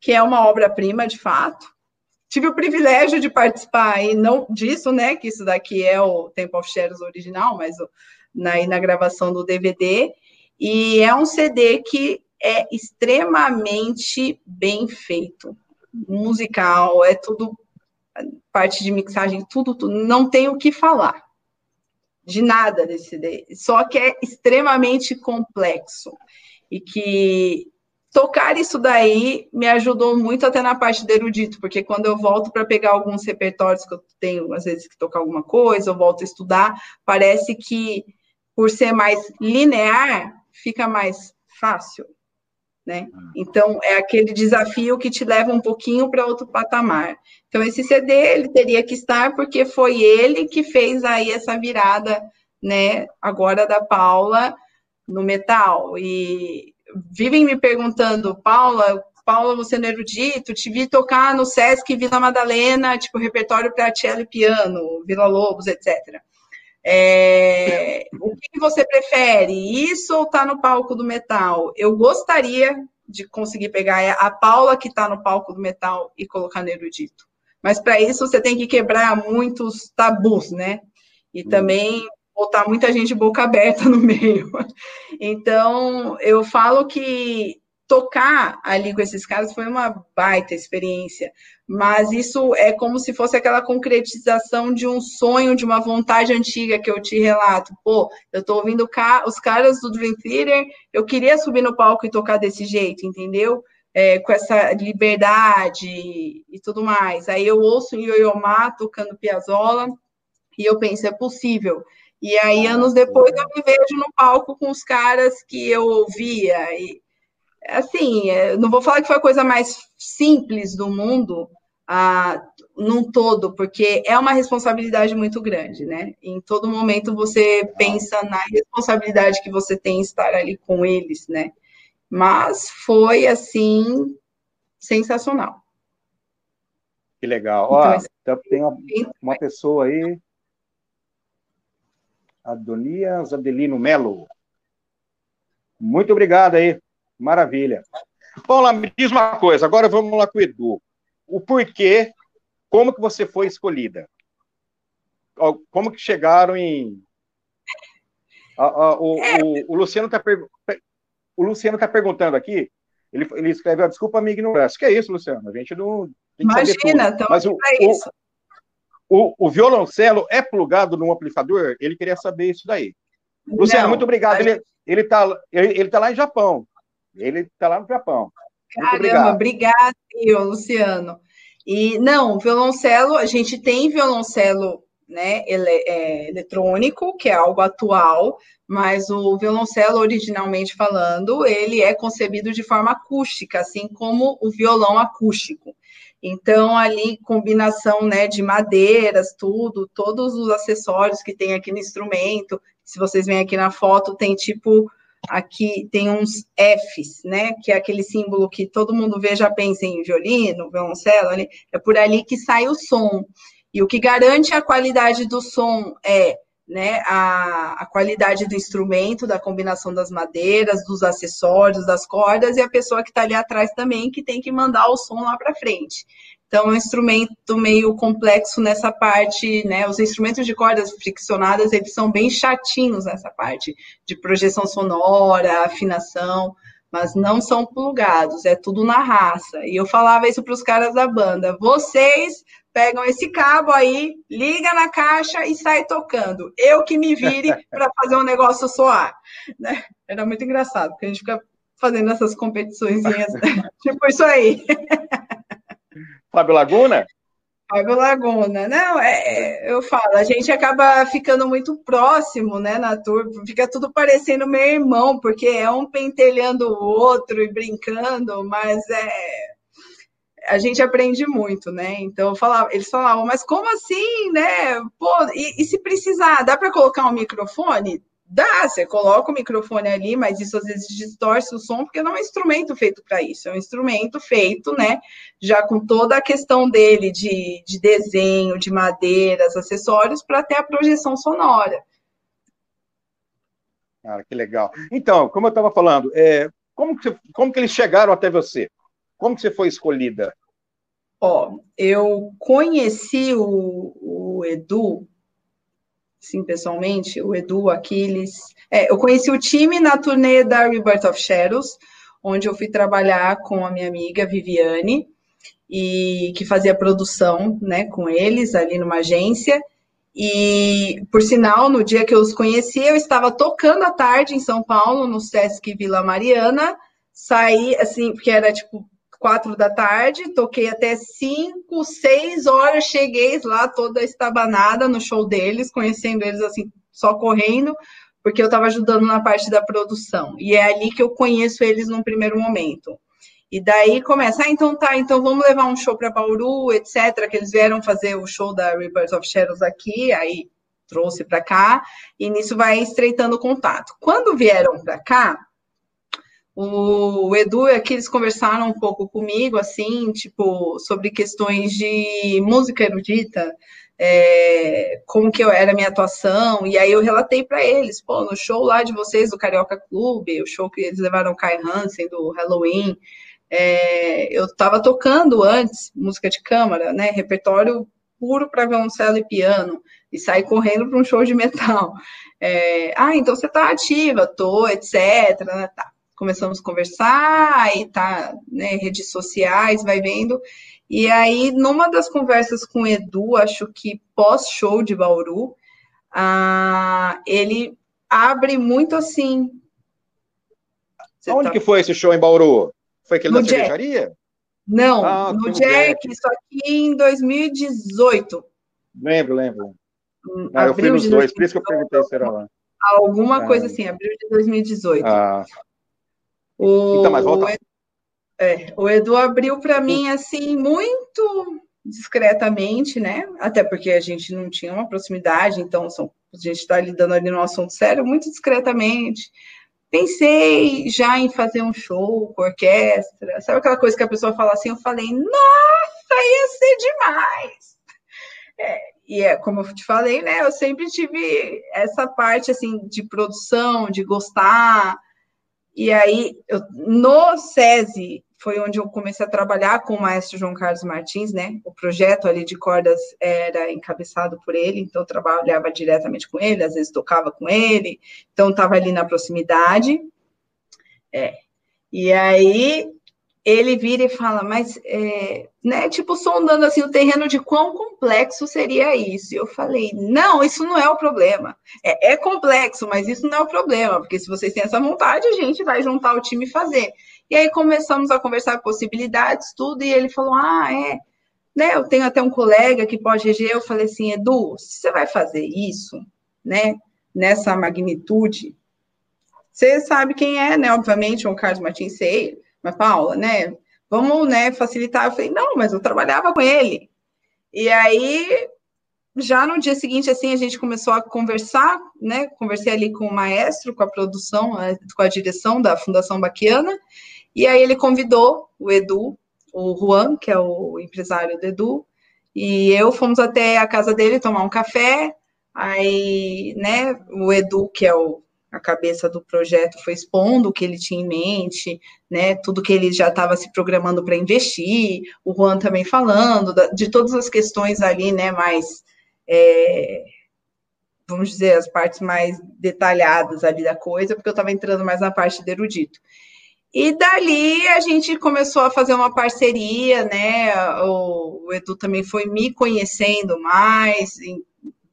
que é uma obra-prima de fato, tive o privilégio de participar e não disso, né? Que isso daqui é o Temple of Shadows original, mas na, na gravação do DVD. E é um CD que é extremamente bem feito. Musical, é tudo, parte de mixagem, tudo, tudo. Não tem o que falar de nada desse CD. Só que é extremamente complexo. E que tocar isso daí me ajudou muito até na parte do erudito, porque quando eu volto para pegar alguns repertórios que eu tenho, às vezes, que tocar alguma coisa, eu volto a estudar, parece que por ser mais linear, fica mais fácil, né? Ah. Então, é aquele desafio que te leva um pouquinho para outro patamar. Então, esse CD, ele teria que estar, porque foi ele que fez aí essa virada, né, agora da Paula no metal, e vivem me perguntando, Paula, Paula, você não é erudito, te vi tocar no Sesc Vila Madalena, tipo, repertório para cello e piano, Vila Lobos, etc. É, o que você prefere, isso ou tá no palco do metal? Eu gostaria de conseguir pegar a Paula que está no palco do metal e colocar no erudito. Mas para isso você tem que quebrar muitos tabus, né? E também botar muita gente boca aberta no meio. Então, eu falo que tocar ali com esses caras foi uma baita experiência, mas isso é como se fosse aquela concretização de um sonho, de uma vontade antiga que eu te relato. Pô, eu tô ouvindo os caras do Dream Theater, eu queria subir no palco e tocar desse jeito, entendeu? É, com essa liberdade e tudo mais. Aí eu ouço o Yoyomá tocando Piazzolla e eu penso, é possível. E aí, anos depois, eu me vejo no palco com os caras que eu ouvia. E, assim, é, não vou falar que foi a coisa mais simples do mundo, ah, num todo, porque é uma responsabilidade muito grande, né? Em todo momento você pensa na responsabilidade que você tem em estar ali com eles, né? Mas foi, assim, sensacional. Que legal. Ó, então, tem uma, uma pessoa aí, Adonias Adelino Melo. Muito obrigado aí. Maravilha. Bom, lá, me diz uma coisa, agora vamos lá com o Edu. O porquê, como que você foi escolhida? Como que chegaram em... o, o, o, Luciano está per... tá perguntando aqui, ele, ele escreveu, desculpa a minha ignorância. Que é isso, Luciano? A gente não... Imagina, estamos Mas o, isso. O, o, violoncelo é plugado num amplificador? Ele queria saber isso daí. Luciano, não, muito obrigado. Ele, ele, tá, ele, ele tá lá em Japão. Ele está lá no Japão. Caramba, obrigada, Luciano. E não, violoncelo, a gente tem violoncelo né, ele, é, eletrônico, que é algo atual, mas o violoncelo, originalmente falando, ele é concebido de forma acústica, assim como o violão acústico. Então, ali, combinação né, de madeiras, tudo, todos os acessórios que tem aqui no instrumento. Se vocês veem aqui na foto, tem tipo aqui tem uns Fs, né? Que é aquele símbolo que todo mundo vê, já pensa em violino, violoncelo, ali, é por ali que sai o som. E o que garante a qualidade do som é né, a, a qualidade do instrumento, da combinação das madeiras, dos acessórios, das cordas, e a pessoa que está ali atrás também, que tem que mandar o som lá para frente. Então, é um instrumento meio complexo nessa parte, né? Os instrumentos de cordas friccionadas, eles são bem chatinhos nessa parte de projeção sonora, afinação, mas não são plugados, é tudo na raça. E eu falava isso para os caras da banda: vocês pegam esse cabo aí, liga na caixa e sai tocando. Eu que me vire para fazer um negócio soar. Né? Era muito engraçado, porque a gente fica fazendo essas competições, tipo isso aí. Fábio Laguna? Fábio Laguna, não, é, é, eu falo, a gente acaba ficando muito próximo, né, na turma, fica tudo parecendo meu irmão, porque é um pentelhando o outro e brincando, mas é, a gente aprende muito, né? Então falava, eles falavam, mas como assim, né? Pô, e, e se precisar, dá para colocar um microfone? Dá, você coloca o microfone ali, mas isso às vezes distorce o som, porque não é um instrumento feito para isso, é um instrumento feito, né, já com toda a questão dele de, de desenho, de madeiras, acessórios, para ter a projeção sonora. Cara, que legal. Então, como eu estava falando, é, como, que, como que eles chegaram até você? Como que você foi escolhida? Ó, eu conheci o, o Edu sim, pessoalmente, o Edu, Aquiles. É, eu conheci o time na turnê da Rebirth of Shadows, onde eu fui trabalhar com a minha amiga Viviane, e que fazia produção né, com eles ali numa agência. E, por sinal, no dia que eu os conheci, eu estava tocando à tarde em São Paulo, no Sesc Vila Mariana. Saí, assim, porque era tipo quatro da tarde, toquei até cinco, seis horas, cheguei lá toda estabanada no show deles, conhecendo eles assim, só correndo, porque eu estava ajudando na parte da produção. E é ali que eu conheço eles num primeiro momento. E daí começa, ah, então tá, então vamos levar um show para Bauru, etc. Que eles vieram fazer o show da Rebirth of Shadows aqui, aí trouxe para cá, e nisso vai estreitando o contato. Quando vieram para cá, o Edu aqui eles conversaram um pouco comigo, assim, tipo, sobre questões de música erudita, é, como que eu era a minha atuação, e aí eu relatei para eles, pô, no show lá de vocês do Carioca Clube, o show que eles levaram o Kai Hansen do Halloween, é, eu estava tocando antes música de câmara, né, repertório puro para violoncelo e piano, e sair correndo para um show de metal. É, ah, então você está ativa, tô, etc. Né, tá. Começamos a conversar, aí tá, né, redes sociais, vai vendo. E aí, numa das conversas com o Edu, acho que pós-show de Bauru, ah, ele abre muito assim. Onde tá... que foi esse show em Bauru? Foi aquele no da Jack. cervejaria? Não, ah, no Jack, Jack, só que em 2018. Lembro, lembro. Hum, ah, eu fui nos dois, por isso que eu perguntei se era lá. Alguma ah. coisa assim, abril de 2018. Ah. O, então, mas volta. O Edu, é, o Edu abriu para mim assim muito discretamente, né? Até porque a gente não tinha uma proximidade, então são, a gente está lidando ali no assunto sério, muito discretamente. Pensei já em fazer um show com orquestra, sabe aquela coisa que a pessoa fala assim? Eu falei, nossa, ia ser demais! É, e é como eu te falei, né? Eu sempre tive essa parte assim de produção, de gostar. E aí, eu, no SESI, foi onde eu comecei a trabalhar com o maestro João Carlos Martins, né? O projeto ali de cordas era encabeçado por ele, então eu trabalhava diretamente com ele, às vezes tocava com ele, então estava ali na proximidade. É. E aí ele vira e fala, mas, é, né, tipo, sondando assim o terreno de quão complexo seria isso. E eu falei, não, isso não é o problema. É, é, complexo, mas isso não é o problema, porque se vocês têm essa vontade, a gente vai juntar o time e fazer. E aí começamos a conversar possibilidades, tudo, e ele falou, ah, é, né, eu tenho até um colega que pode reger. Eu falei assim, Edu, se você vai fazer isso, né, nessa magnitude, você sabe quem é, né, obviamente, o Carlos Martins Seia, mas Paula, né? Vamos, né, facilitar. Eu falei, não, mas eu trabalhava com ele. E aí, já no dia seguinte, assim, a gente começou a conversar, né? Conversei ali com o maestro, com a produção, com a direção da Fundação Baquiana. E aí ele convidou o Edu, o Juan, que é o empresário do Edu, e eu fomos até a casa dele tomar um café. Aí, né, o Edu, que é o a cabeça do projeto foi expondo o que ele tinha em mente, né, tudo que ele já estava se programando para investir, o Juan também falando da, de todas as questões ali, né, mais, é, vamos dizer, as partes mais detalhadas ali da coisa, porque eu estava entrando mais na parte do erudito. E dali a gente começou a fazer uma parceria, né, o Edu também foi me conhecendo mais,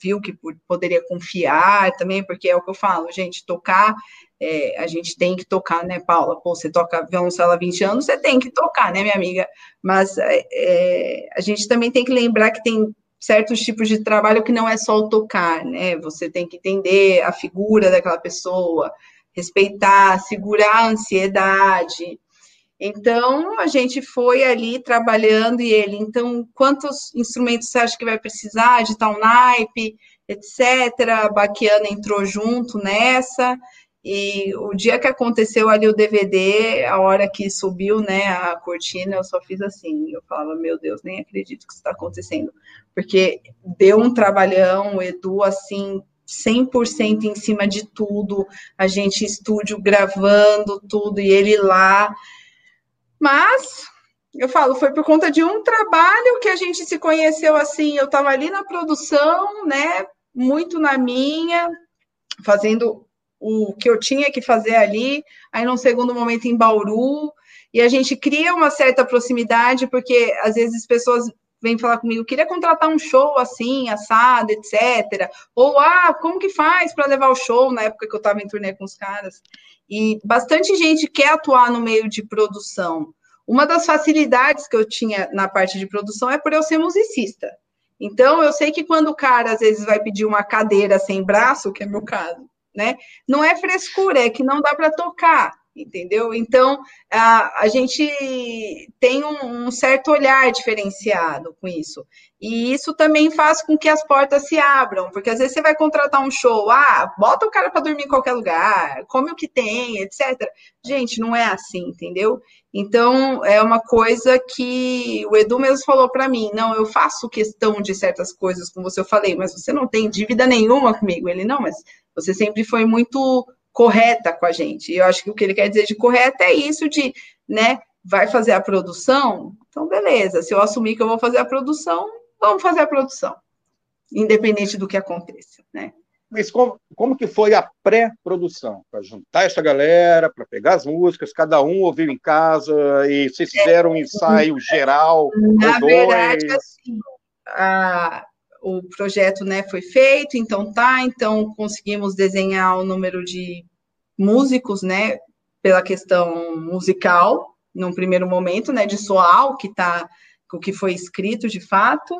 viu que poderia confiar também, porque é o que eu falo, gente, tocar, é, a gente tem que tocar, né, Paula? Pô, você toca violoncelo há 20 anos, você tem que tocar, né, minha amiga? Mas é, é, a gente também tem que lembrar que tem certos tipos de trabalho que não é só o tocar, né? Você tem que entender a figura daquela pessoa, respeitar, segurar a ansiedade. Então, a gente foi ali trabalhando e ele, então, quantos instrumentos você acha que vai precisar de tal naipe, etc. A Baquiana entrou junto nessa, e o dia que aconteceu ali o DVD, a hora que subiu, né, a cortina, eu só fiz assim, eu falava, meu Deus, nem acredito que isso está acontecendo, porque deu um trabalhão, o Edu, assim, 100% em cima de tudo, a gente estúdio gravando tudo, e ele lá, mas eu falo, foi por conta de um trabalho que a gente se conheceu assim. Eu estava ali na produção, né? Muito na minha, fazendo o que eu tinha que fazer ali. Aí, num segundo momento, em Bauru. E a gente cria uma certa proximidade, porque às vezes as pessoas vêm falar comigo, queria contratar um show assim, assado, etc. Ou, ah, como que faz para levar o show na época que eu estava em turnê com os caras? E bastante gente quer atuar no meio de produção. Uma das facilidades que eu tinha na parte de produção é por eu ser musicista. Então, eu sei que quando o cara às vezes vai pedir uma cadeira sem braço, que é meu caso, né? Não é frescura, é que não dá para tocar entendeu? Então, a, a gente tem um, um, certo olhar diferenciado com isso. E isso também faz com que as portas se abram, porque às vezes você vai contratar um show, ah, bota o cara para dormir em qualquer lugar, come o que tem, etc. Gente, não é assim, entendeu? Então, é uma coisa que o Edu mesmo falou para mim, não, eu faço questão de certas coisas com você, eu falei, mas você não tem dívida nenhuma comigo. Ele, não, mas você sempre foi muito correta com a gente. E eu acho que o que ele quer dizer de correta é isso de, né, vai fazer a produção? Então, beleza. Se eu assumir que eu vou fazer a produção, vamos fazer a produção. independente do que aconteça, né? Mas como, como que foi a pré-produção? Para juntar essa galera, para pegar as músicas, cada um ouviu em casa, e vocês fizeram um ensaio geral? Na verdade, dois. assim, a, o projeto né, foi feito, então tá, então conseguimos desenhar o número de músicos, né, pela questão musical, num primeiro momento, né, de soar o que tá, o que foi escrito de fato,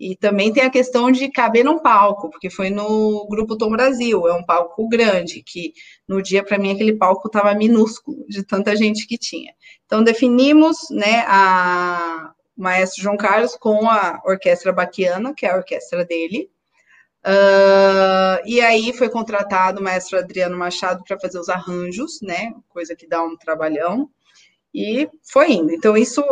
e também tem a questão de caber num palco, porque foi no Grupo Tom Brasil, é um palco grande, que no dia, para mim, aquele palco estava minúsculo, de tanta gente que tinha. Então, definimos né, a, maestro João Carlos com a Orquestra Baquiana, que é a orquestra dele. Uh, e aí foi contratado o maestro Adriano Machado para fazer os arranjos, né? Coisa que dá um trabalhão. E foi indo. Então, isso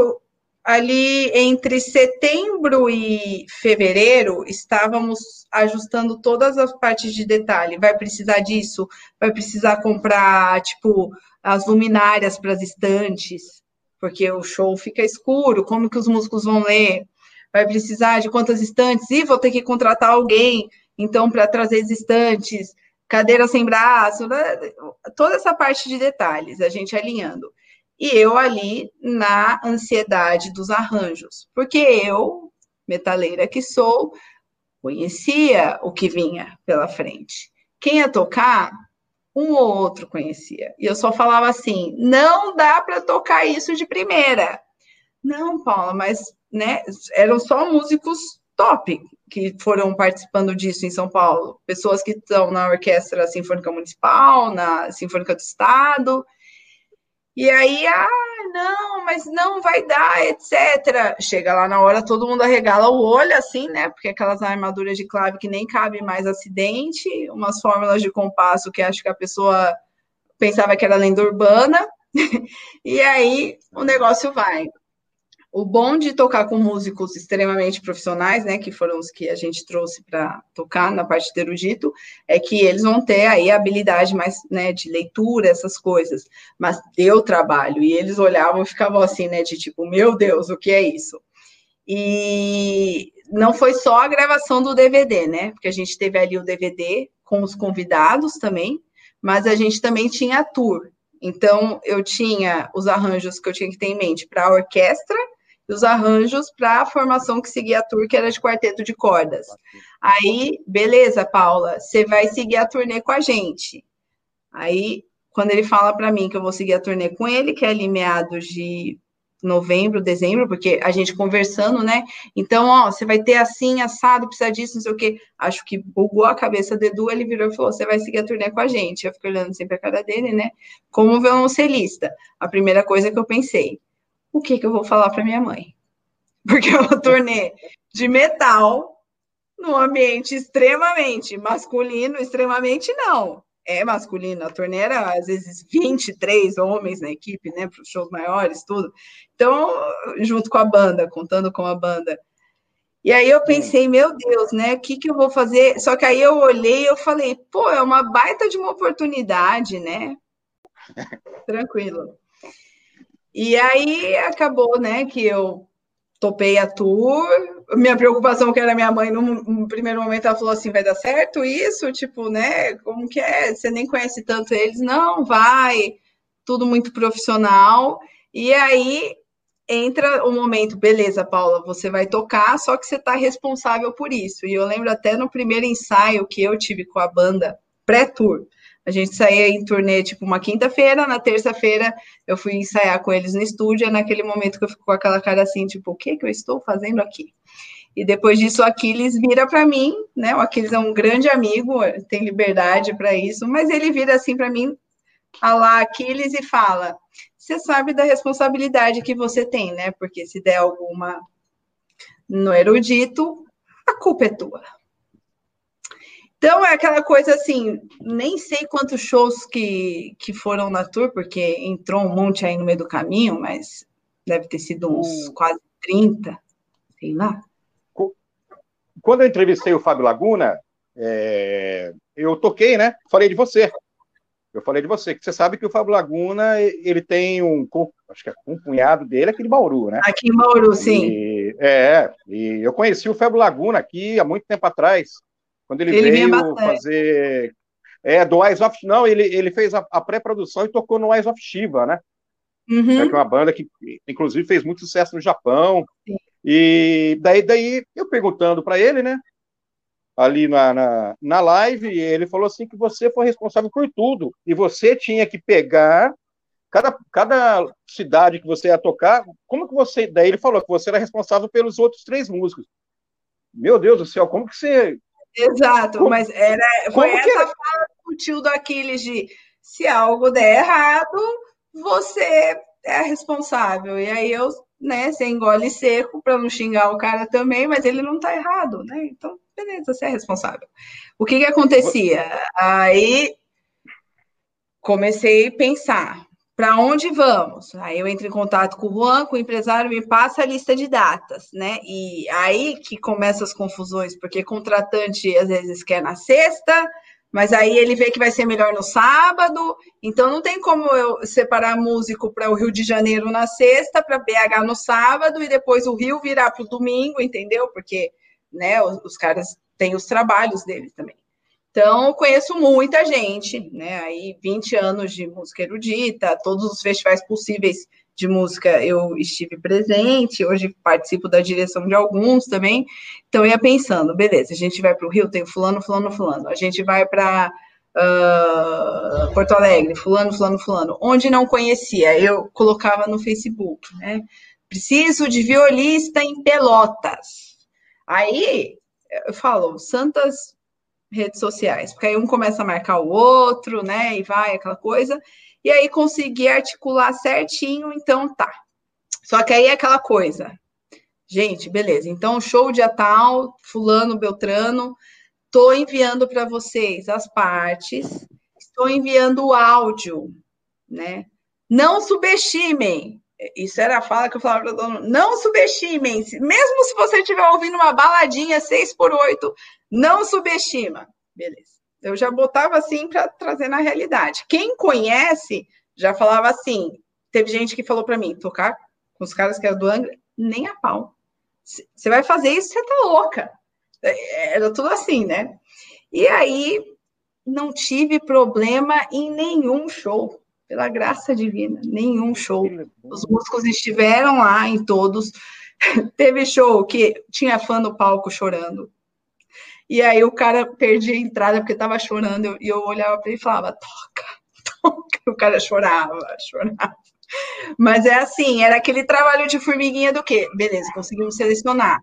ali entre setembro e fevereiro, estávamos ajustando todas as partes de detalhe. Vai precisar disso, vai precisar comprar, tipo, as luminárias para as estantes, porque o show fica escuro, como que os músicos vão ler? Vai precisar de quantas estantes? E vou ter que contratar alguém, então, para trazer as estantes, cadeira sem braço, né? toda essa parte de detalhes, a gente alinhando e eu ali na ansiedade dos arranjos, porque eu, metaleira que sou, conhecia o que vinha pela frente. Quem ia tocar, um ou outro conhecia. E eu só falava assim: não dá para tocar isso de primeira. Não, Paula, mas né, eram só músicos top que foram participando disso em São Paulo. Pessoas que estão na Orquestra Sinfônica Municipal, na Sinfônica do Estado, e aí, ah, não, mas não vai dar, etc. Chega lá na hora, todo mundo arregala o olho, assim, né? Porque aquelas armaduras de clave que nem cabe mais acidente, umas fórmulas de compasso que acho que a pessoa pensava que era lenda urbana. e aí o negócio vai. O bom de tocar com músicos extremamente profissionais, né, que foram os que a gente trouxe para tocar na parte de erudito, é que eles vão ter aí a habilidade mais, né, de leitura, essas coisas. Mas deu trabalho e eles olhavam e ficavam assim, né, de tipo, meu Deus, o que é isso? E não foi só a gravação do DVD, né? Porque a gente teve ali o DVD com os convidados também, mas a gente também tinha a tour. Então, eu tinha os arranjos que eu tinha que ter em mente para a orquestra os arranjos para a formação que seguia a tour, que era de quarteto de cordas. Aí, beleza, Paula, você vai seguir a turnê com a gente. Aí, quando ele fala para mim que eu vou seguir a turnê com ele, que é ali meados de novembro, dezembro, porque a gente conversando, né? Então, ó, você vai ter assim, assado, precisa disso, não sei o quê. Acho que bugou a cabeça do Edu, ele virou e falou: você vai seguir a turnê com a gente. Eu fico olhando sempre a cara dele, né? Como violoncelista. A primeira coisa que eu pensei, o que, que eu vou falar para minha mãe? Porque é uma turnê de metal num ambiente extremamente masculino, extremamente não. É masculino, a turnê era às vezes 23 homens na equipe, né, para os shows maiores, tudo. Então, junto com a banda, contando com a banda. E aí eu pensei, meu Deus, né, o que, que eu vou fazer? Só que aí eu olhei e eu falei, pô, é uma baita de uma oportunidade, né? Tranquilo. E aí acabou, né, que eu topei a tour. Minha preocupação que era minha mãe, no, primeiro momento, ela falou assim: vai dar certo isso? Tipo, né? Como que é? Você nem conhece tanto eles? Não, vai, tudo muito profissional. E aí entra o momento, beleza, Paula, você vai tocar, só que você está responsável por isso. E eu lembro até no primeiro ensaio que eu tive com a banda pré-tour. A gente saía em turnê, tipo, uma quinta-feira, na terça-feira eu fui ensaiar com eles no estúdio, é naquele momento que eu fico com aquela cara assim, tipo, o que que eu estou fazendo aqui? E depois disso, o Aquiles vira para mim, né? O Aquiles é um grande amigo, tem liberdade para isso, mas ele vira assim para mim, a lá Aquiles, e fala: Você sabe da responsabilidade que você tem, né? Porque se der alguma no erudito, a culpa é tua. Então é aquela coisa assim, nem sei quantos shows que, que foram na tour, porque entrou um monte aí no meio do caminho, mas deve ter sido uns hum. quase 30, sei lá. Quando eu entrevistei o Fábio Laguna, é, eu toquei, né? Falei de você. Eu falei de você, que você sabe que o Fábio Laguna, ele tem um, acho que é um cunhado dele aqui de Bauru, né? Aqui em Bauru, sim. E, é, e eu conheci o Febo Laguna aqui há muito tempo atrás, quando ele, ele veio fazer. É, do Eyes of. Não, ele, ele fez a, a pré-produção e tocou no Eyes of Shiva, né? Uhum. É, que é uma banda que, inclusive, fez muito sucesso no Japão. Sim. E daí, daí eu perguntando para ele, né? Ali na, na, na live, ele falou assim que você foi responsável por tudo. E você tinha que pegar cada, cada cidade que você ia tocar, como que você. Daí ele falou que você era responsável pelos outros três músicos. Meu Deus do céu, como que você. Exato, como, mas era, foi essa era? fala do tio do Aquiles de se algo der errado, você é responsável. E aí eu, né, você engole seco para não xingar o cara também, mas ele não tá errado, né? Então, beleza, você é responsável. O que que acontecia? Aí comecei a pensar, para onde vamos? Aí eu entro em contato com o Juan, com o empresário, me passa a lista de datas, né? E aí que começam as confusões, porque contratante às vezes quer na sexta, mas aí ele vê que vai ser melhor no sábado, então não tem como eu separar músico para o Rio de Janeiro na sexta, para BH no sábado e depois o Rio virar para o domingo, entendeu? Porque né, os, os caras têm os trabalhos deles também. Então, conheço muita gente, né? Aí, 20 anos de música erudita, todos os festivais possíveis de música eu estive presente, hoje participo da direção de alguns também. Então, ia pensando, beleza, a gente vai para o Rio, tem fulano, fulano, fulano. A gente vai para uh, ah, Porto Alegre, fulano, fulano, fulano. Onde não conhecia, eu colocava no Facebook, né? Preciso de violista em Pelotas. Aí, eu falo, Santas redes sociais, porque aí um começa a marcar o outro, né? E vai aquela coisa, e aí conseguir articular certinho, então tá. Só que aí é aquela coisa, gente, beleza, então show dia tal, fulano, beltrano, tô enviando para vocês as partes, estou enviando o áudio, né? Não subestimem. Isso era a fala que eu falava para o dono. Não subestimem. Mesmo se você estiver ouvindo uma baladinha 6 por 8 não subestima. Beleza. Eu já botava assim para trazer na realidade. Quem conhece já falava assim. Teve gente que falou para mim, tocar com os caras que eram do Angra, nem a pau. Você vai fazer isso, você tá louca. É, era tudo assim, né? E aí não tive problema em nenhum show, pela graça divina, nenhum show. Os músicos estiveram lá em todos. Teve show que tinha fã no palco chorando, e aí o cara perdia a entrada porque estava chorando, e eu, olhava para ele e falava, toca, toca. O cara chorava, chorava. Mas é assim, era aquele trabalho de formiguinha do quê? Beleza, conseguimos selecionar.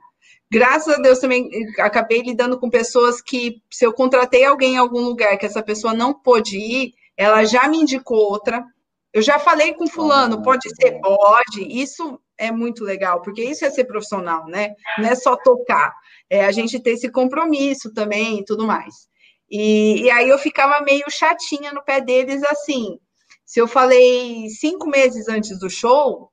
Graças a Deus também acabei lidando com pessoas que, se eu contratei alguém em algum lugar que essa pessoa não pôde ir, ela já me indicou outra. Eu já falei com fulano, pode ser? Pode. Isso é muito legal, porque isso é ser profissional, né? Não é só tocar é, a gente ter esse compromisso também e tudo mais. E, e aí eu ficava meio chatinha no pé deles, assim. Se eu falei cinco meses antes do show,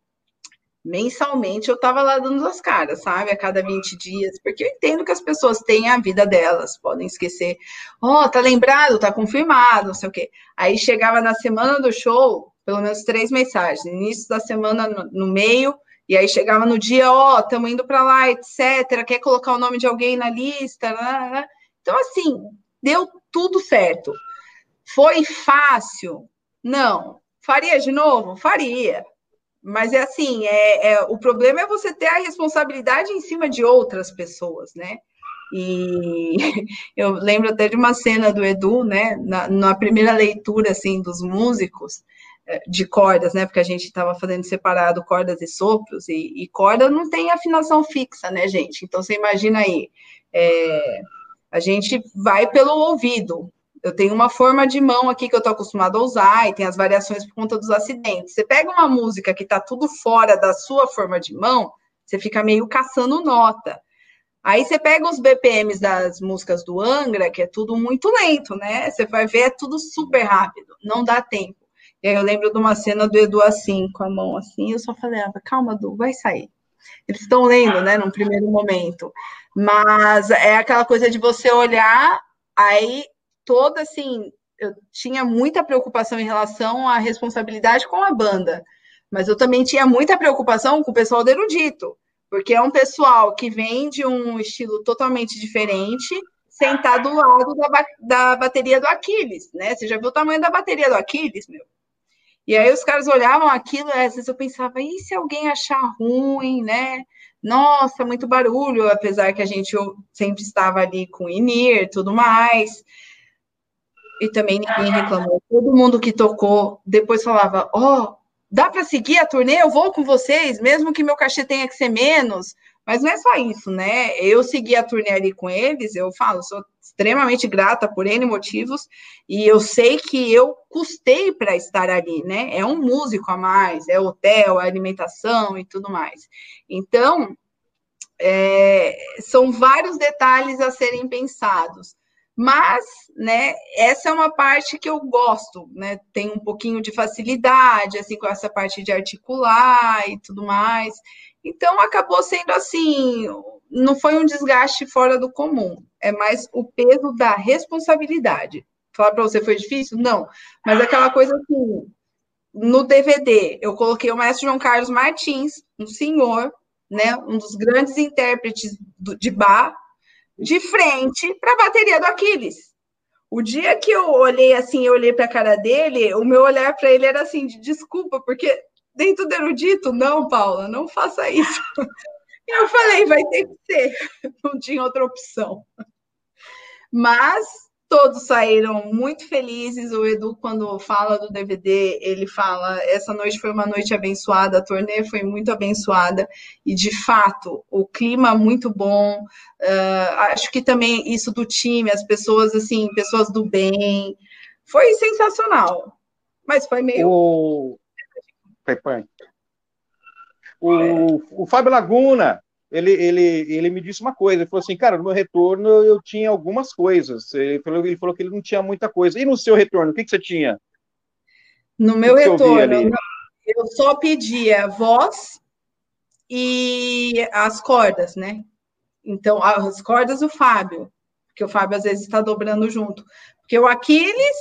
mensalmente eu estava lá dando as caras, sabe? A cada 20 dias, porque eu entendo que as pessoas têm a vida delas, podem esquecer. Ó, oh, tá lembrado, tá confirmado, não sei o quê. Aí chegava na semana do show, pelo menos três mensagens, início da semana no, no meio, e aí chegava no dia, ó, oh, estamos indo para lá, etc. Quer colocar o nome de alguém na lista? Né, né? Então, assim, deu tudo certo. Foi fácil? Não. Faria de novo? Faria. Mas é assim, é, é, o problema é você ter a responsabilidade em cima de outras pessoas, né? E eu lembro até de uma cena do Edu, né? Na, na primeira leitura, assim, dos músicos, de cordas, né? Porque a gente estava fazendo separado cordas e sopros, e, e, corda não tem afinação fixa, né, gente? Então você imagina aí, é, a gente vai pelo ouvido. Eu tenho uma forma de mão aqui que eu estou acostumado a usar, e tem as variações por conta dos acidentes. Você pega uma música que está tudo fora da sua forma de mão, você fica meio caçando nota. Aí você pega os BPMs das músicas do Angra, que é tudo muito lento, né? Você vai ver, é tudo super rápido, não dá tempo. E aí eu lembro de uma cena do Edu assim, com a mão assim, eu só falei, ah, calma, Edu, vai sair. Eles estão lendo, né, num primeiro momento. Mas é aquela coisa de você olhar, aí toda assim, eu tinha muita preocupação em relação à responsabilidade com a banda, mas eu também tinha muita preocupação com o pessoal do erudito, porque é um pessoal que vem de um estilo totalmente diferente, sentar do lado da, da bateria do Aquiles, né? Você já viu o tamanho da bateria do Aquiles, meu? E aí os caras olhavam aquilo, às vezes eu pensava, e se alguém achar ruim, né? Nossa, muito barulho, apesar que a gente sempre estava ali com Inir tudo mais. E também ninguém reclamou. Todo mundo que tocou depois falava: Ó, oh, dá para seguir a turnê? Eu vou com vocês, mesmo que meu cachê tenha que ser menos. Mas não é só isso, né? Eu segui a turnê ali com eles, eu falo, sou extremamente grata por N motivos, e eu sei que eu custei para estar ali, né? É um músico a mais, é hotel, é alimentação e tudo mais. Então, é, são vários detalhes a serem pensados. Mas, né, essa é uma parte que eu gosto, né? Tem um pouquinho de facilidade, assim, com essa parte de articular e tudo mais. Então, acabou sendo assim, não foi um desgaste fora do comum, é mais o peso da responsabilidade. Falar para você foi difícil? Não, mas aquela coisa assim, no DVD, eu coloquei o maestro João Carlos Martins, um senhor, né, um dos grandes intérpretes de bar, de frente para a bateria do Aquiles. O dia que eu olhei assim, eu olhei para a cara dele, o meu olhar para ele era assim, de desculpa, porque dentro do erudito, não, Paula, não faça isso. Eu falei, vai ter que ser, não tinha outra opção. Mas todos saíram muito felizes. O Edu, quando fala do DVD, ele fala: essa noite foi uma noite abençoada, a turnê foi muito abençoada, e de fato, o clima muito bom. Uh, acho que também isso do time, as pessoas, assim, pessoas do bem, foi sensacional. Mas foi meio. O... O, o Fábio Laguna, ele, ele, ele me disse uma coisa, ele falou assim, cara, no meu retorno eu tinha algumas coisas, ele falou, ele falou que ele não tinha muita coisa. E no seu retorno, o que, que você tinha? No meu retorno, eu só pedia voz e as cordas, né? Então, as cordas o Fábio, porque o Fábio às vezes está dobrando junto. Porque o Aquiles,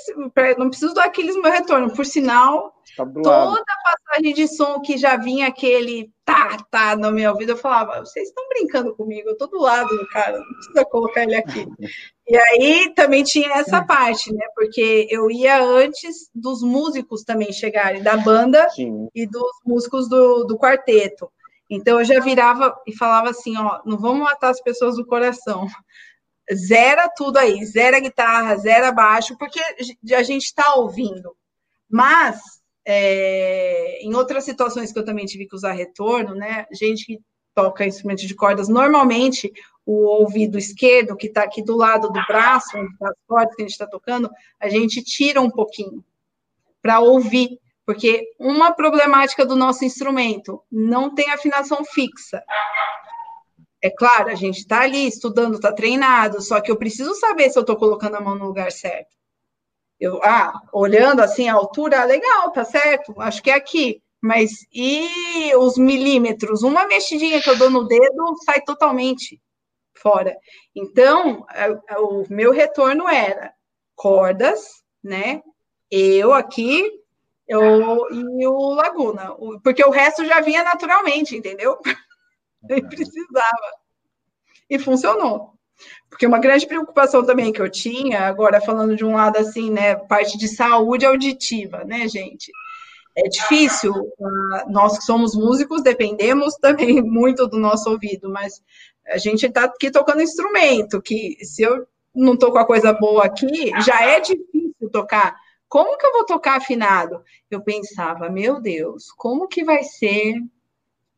não preciso do Aquiles no meu retorno, por sinal, toda passagem de som que já vinha aquele tá, tá no meu ouvido, eu falava, vocês estão brincando comigo, eu tô do lado do cara, não precisa colocar ele aqui. E aí também tinha essa parte, né? Porque eu ia antes dos músicos também chegarem, da banda Sim. e dos músicos do, do quarteto. Então eu já virava e falava assim, ó, não vamos matar as pessoas do coração zera tudo aí, zera guitarra, zera baixo, porque a gente está ouvindo. Mas, é, em outras situações que eu também tive que usar retorno, né? Gente que toca instrumento de cordas, normalmente o ouvido esquerdo, que está aqui do lado do braço, onde está as cordas que a gente está tocando, a gente tira um pouquinho para ouvir, porque uma problemática do nosso instrumento não tem afinação fixa. É claro, a gente está ali estudando, está treinado, só que eu preciso saber se eu estou colocando a mão no lugar certo. Eu, ah, olhando assim a altura, legal, tá certo, acho que é aqui. Mas e os milímetros? Uma mexidinha que eu dou no dedo sai totalmente fora. Então, o meu retorno era cordas, né? Eu aqui, eu e o Laguna, porque o resto já vinha naturalmente, entendeu? Nem precisava. E funcionou. Porque uma grande preocupação também que eu tinha, agora falando de um lado assim, né, parte de saúde auditiva, né, gente? É difícil, uh, nós que somos músicos dependemos também muito do nosso ouvido, mas a gente está aqui tocando instrumento, que se eu não estou com a coisa boa aqui, já é difícil tocar. Como que eu vou tocar afinado? Eu pensava, meu Deus, como que vai ser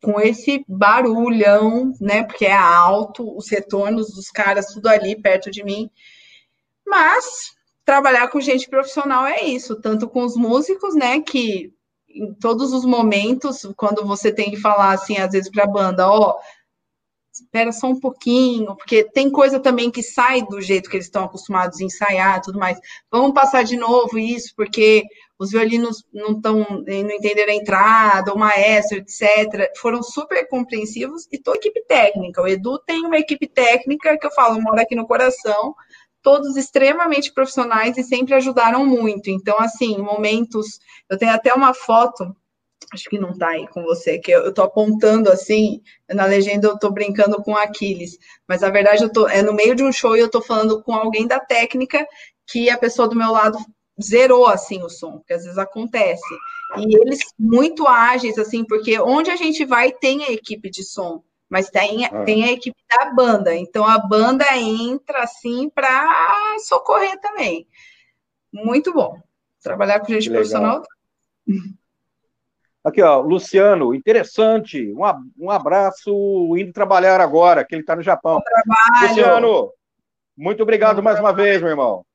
com esse barulhão, né? Porque é alto, os retornos dos caras, tudo ali perto de mim. Mas trabalhar com gente profissional é isso, tanto com os músicos, né? Que em todos os momentos, quando você tem que falar assim, às vezes para a banda, ó, oh, espera só um pouquinho, porque tem coisa também que sai do jeito que eles estão acostumados a ensaiar, tudo mais. Vamos passar de novo isso, porque os violinos não estão, não entenderam a entrada, o maestro, etc. Foram super compreensivos e toda a equipe técnica. O Edu tem uma equipe técnica que eu falo, mora aqui no coração, todos extremamente profissionais e sempre ajudaram muito. Então, assim, momentos. Eu tenho até uma foto acho que não está aí com você, que eu, estou apontando assim, na legenda eu estou brincando com Aquiles, mas na verdade eu tô, é no meio de um show e eu estou falando com alguém da técnica que a pessoa do meu lado zerou assim o som, porque às vezes acontece. E eles muito ágeis, assim, porque onde a gente vai tem a equipe de som, mas tem, ah. tem a equipe da banda. Então a banda entra assim para socorrer também. Muito bom. Trabalhar com gente profissional. Aqui, ó, Luciano, interessante. Um, um abraço, indo trabalhar agora, que ele está no Japão. Luciano, muito obrigado Bom mais trabalho. uma vez, meu irmão.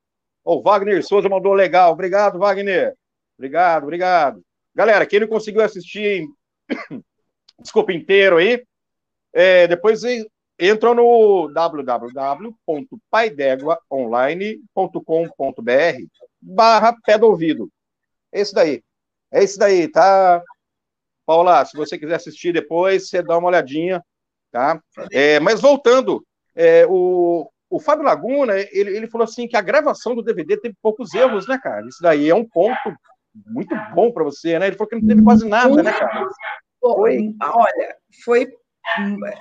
O Wagner Souza mandou legal. Obrigado, Wagner. Obrigado, obrigado. Galera, quem não conseguiu assistir, desculpa, inteiro aí, é, depois entra no www.paideguaonline.com.br barra pé do ouvido. É isso daí. É isso daí, tá? Paula, se você quiser assistir depois, você dá uma olhadinha, tá? É, mas voltando, é, o, o Fábio Laguna, ele, ele falou assim que a gravação do DVD teve poucos erros, né, cara? Isso daí é um ponto muito bom para você, né? Ele falou que não teve quase nada, né, cara? Foi. Olha, foi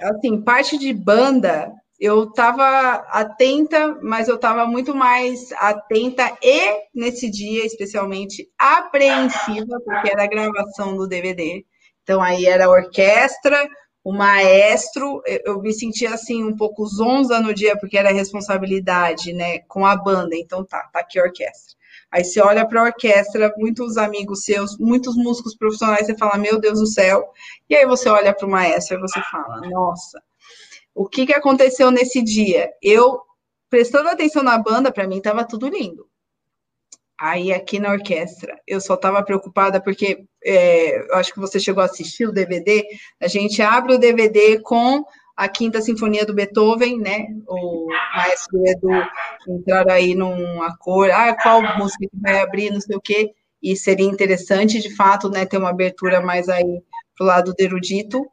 assim, parte de banda, eu estava atenta, mas eu estava muito mais atenta e, nesse dia, especialmente, apreensiva, porque era a gravação do DVD. Então, aí era a orquestra, o maestro, eu me sentia assim um pouco zonza no dia, porque era responsabilidade, né, com a banda. Então tá, tá aqui a orquestra. Aí você olha para a orquestra, muitos amigos seus, muitos músicos profissionais, você fala, meu Deus do céu. E aí você olha para o maestro e você fala, nossa, o que, que aconteceu nesse dia? Eu, prestando atenção na banda, para mim estava tudo lindo. Aí aqui na orquestra, eu só estava preocupada porque é, eu acho que você chegou a assistir o DVD. A gente abre o DVD com a Quinta Sinfonia do Beethoven, né? O maestro Edu entrar aí num acordo, ah, qual música que vai abrir, não sei o quê. E seria interessante, de fato, né, ter uma abertura mais aí pro lado do erudito.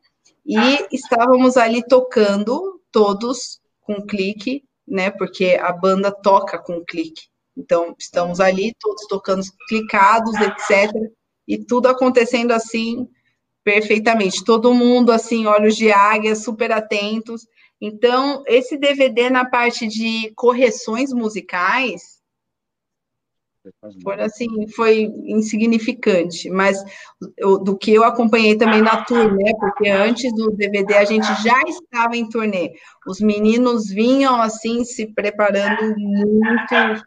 E estávamos ali tocando todos com clique, né? Porque a banda toca com clique. Então, estamos ali, todos tocando clicados, etc. E tudo acontecendo assim, perfeitamente. Todo mundo, assim, olhos de águia, super atentos. Então, esse DVD na parte de correções musicais, foi assim, foi insignificante, mas eu, do que eu acompanhei também na turnê, porque antes do DVD a gente já estava em turnê. Os meninos vinham assim se preparando muito,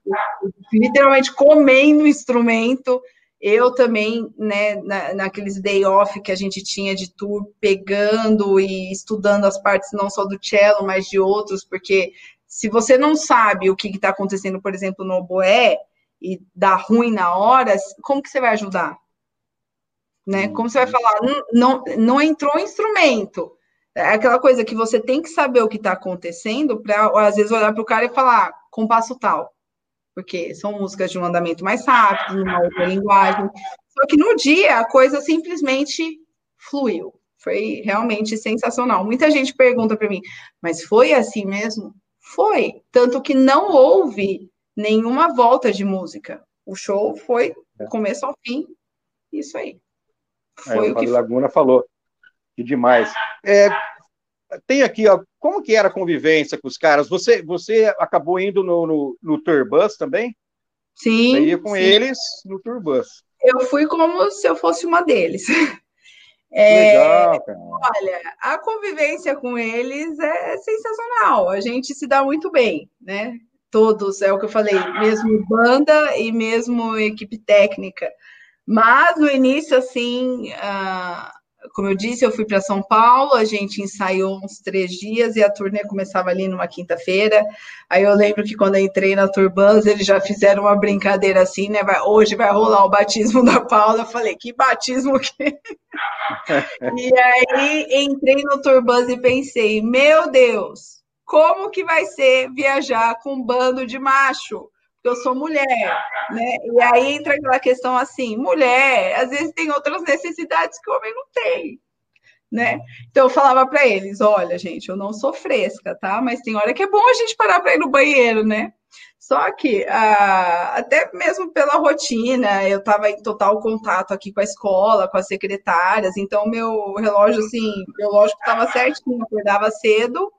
literalmente comendo o instrumento. Eu também, né, na, naqueles day off que a gente tinha de tour, pegando e estudando as partes não só do cello, mas de outros, porque se você não sabe o que está acontecendo, por exemplo, no oboé, e dá ruim na hora, como que você vai ajudar? Né? Como você vai falar? Não, não, não entrou instrumento. É aquela coisa que você tem que saber o que está acontecendo para, às vezes, olhar para o cara e falar compasso tal. Porque são músicas de um andamento mais rápido, numa outra linguagem. Só que no dia a coisa simplesmente fluiu. Foi realmente sensacional. Muita gente pergunta para mim, mas foi assim mesmo? Foi. Tanto que não houve nenhuma volta de música. O show foi do começo ao fim, isso aí. Foi é, o que Laguna falou. Que demais. É, tem aqui, ó, como que era a convivência com os caras? Você, você acabou indo no, no, no Tourbus também? Sim. Você ia com sim. eles no Tourbus. Eu fui como se eu fosse uma deles. É, Legal, cara. Olha, a convivência com eles é sensacional. A gente se dá muito bem, né? Todos, é o que eu falei, mesmo banda e mesmo equipe técnica. Mas no início, assim, uh, como eu disse, eu fui para São Paulo, a gente ensaiou uns três dias e a turnê começava ali numa quinta-feira. Aí eu lembro que quando eu entrei na Turbans, eles já fizeram uma brincadeira assim, né? Vai, hoje vai rolar o batismo da Paula. Eu falei, que batismo que. e aí entrei no Turbans e pensei, meu Deus, como que vai ser viajar com um bando de macho? Porque eu sou mulher, né? E aí entra aquela questão assim, mulher, às vezes tem outras necessidades que o homem não tem, né? Então eu falava para eles, olha, gente, eu não sou fresca, tá? Mas tem hora que é bom a gente parar para ir no banheiro, né? Só que, ah, até mesmo pela rotina, eu estava em total contato aqui com a escola, com as secretárias, então meu relógio, assim, biológico estava certinho, acordava cedo,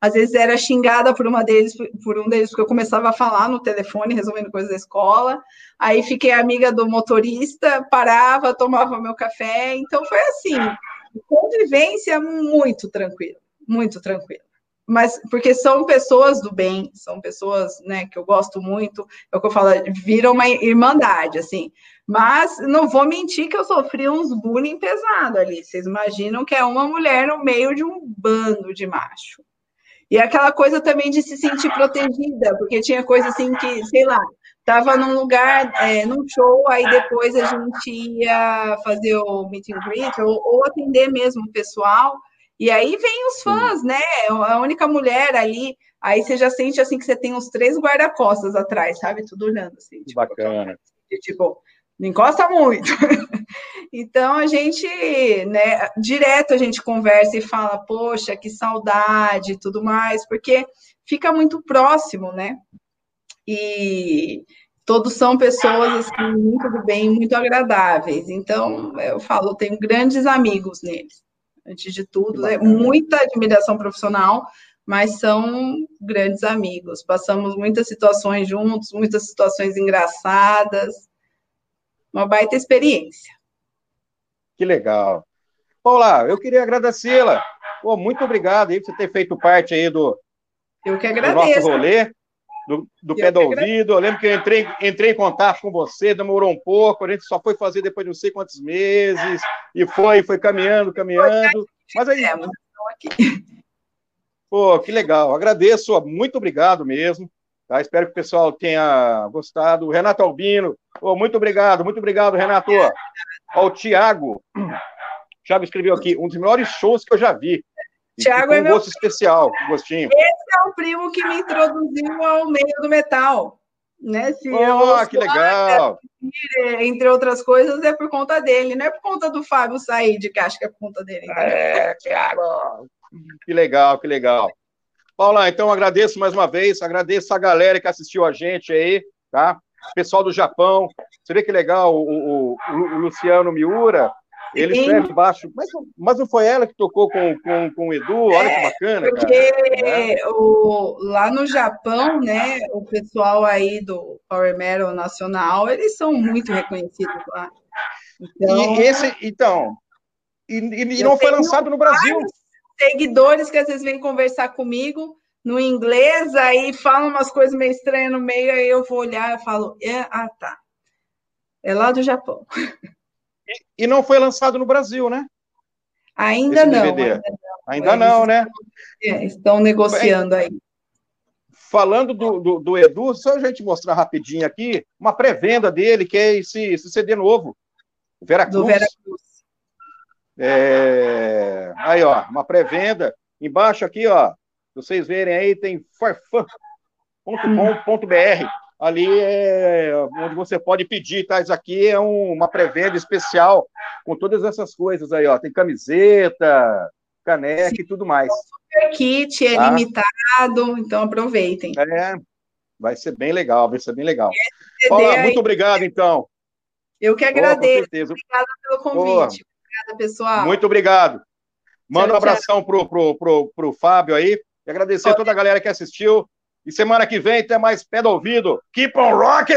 às vezes era xingada por uma deles, por um deles, porque eu começava a falar no telefone, resolvendo coisas da escola. Aí fiquei amiga do motorista, parava, tomava meu café. Então foi assim, convivência muito tranquila, muito tranquila. Mas porque são pessoas do bem, são pessoas, né, que eu gosto muito, é o que eu falo, viram uma irmandade, assim. Mas não vou mentir que eu sofri uns bullying pesado ali. Vocês imaginam que é uma mulher no meio de um bando de macho. E aquela coisa também de se sentir protegida, porque tinha coisa assim que, sei lá, estava num lugar, é, num show, aí depois a gente ia fazer o meet and greet, ou, ou atender mesmo o pessoal, e aí vem os fãs, né? A única mulher ali, aí você já sente assim que você tem uns três guarda-costas atrás, sabe? Tudo olhando assim. Tipo, Bacana. Tipo, não encosta muito. então a gente, né, direto a gente conversa e fala, poxa, que saudade e tudo mais, porque fica muito próximo, né? E todos são pessoas assim, muito do bem, muito agradáveis. Então, eu falo, eu tenho grandes amigos neles. Antes de tudo, é muita admiração profissional, mas são grandes amigos. Passamos muitas situações juntos, muitas situações engraçadas uma baita experiência. Que legal. Paula, eu queria agradecê-la. Pô, muito obrigado aí por você ter feito parte aí do, eu que agradeço. do nosso rolê, do, do pé do ouvido. Eu lembro que eu entrei, entrei em contato com você, demorou um pouco, a gente só foi fazer depois de não sei quantos meses, e foi, foi caminhando, caminhando. Mas aí. Pô, que legal. Agradeço, muito obrigado mesmo. Tá? Espero que o pessoal tenha gostado. Renato Albino, oh, muito obrigado, muito obrigado, Renato. Ó, o Tiago, Tiago escreveu aqui, um dos melhores shows que eu já vi. Tiago é um meu... gosto especial, gostinho. Esse é o primo que me introduziu ao meio do metal. Né? Se oh, que legal! Entre outras coisas, é por conta dele, não é por conta do Fábio sair de acho que é por conta dele. É, Tiago! Que legal, que legal. Paula, então agradeço mais uma vez, agradeço a galera que assistiu a gente aí, tá? Pessoal do Japão, você vê que legal, o, o, o Luciano Miura, ele Sim. escreve embaixo, mas, mas não foi ela que tocou com, com, com o Edu? Olha é, que bacana, porque. O, lá no Japão, né, o pessoal aí do Power Metal Nacional, eles são muito reconhecidos lá. Então, e esse, então, e, e, e não foi lançado no Brasil. Vários, seguidores que às vezes vêm conversar comigo no inglês, aí falam umas coisas meio estranhas no meio, aí eu vou olhar e falo, é, ah, tá. É lá do Japão. E, e não foi lançado no Brasil, né? Ainda não, ainda não. Ainda não, né? É, estão negociando aí. Falando do, do, do, Edu, só a gente mostrar rapidinho aqui, uma pré-venda dele, que é esse, esse CD novo, Veracruz. Do Veracruz. É... Aí, ó, uma pré-venda. Embaixo aqui, ó, vocês verem aí, tem farfan.com.br. Ali é onde você pode pedir, tá? Isso aqui é um, uma pré-venda especial com todas essas coisas aí, ó. Tem camiseta, caneca Sim, e tudo mais. Super kit, é tá? limitado, então aproveitem. É, vai ser bem legal, vai ser bem legal. Olá, muito obrigado, então. Eu que agradeço. Obrigada pelo convite. Obrigada, pessoal. Muito obrigado. Manda um abração pro, pro, pro, pro Fábio aí. E agradecer a toda a galera que assistiu. E semana que vem tem mais pé do ouvido. Keep on rocking!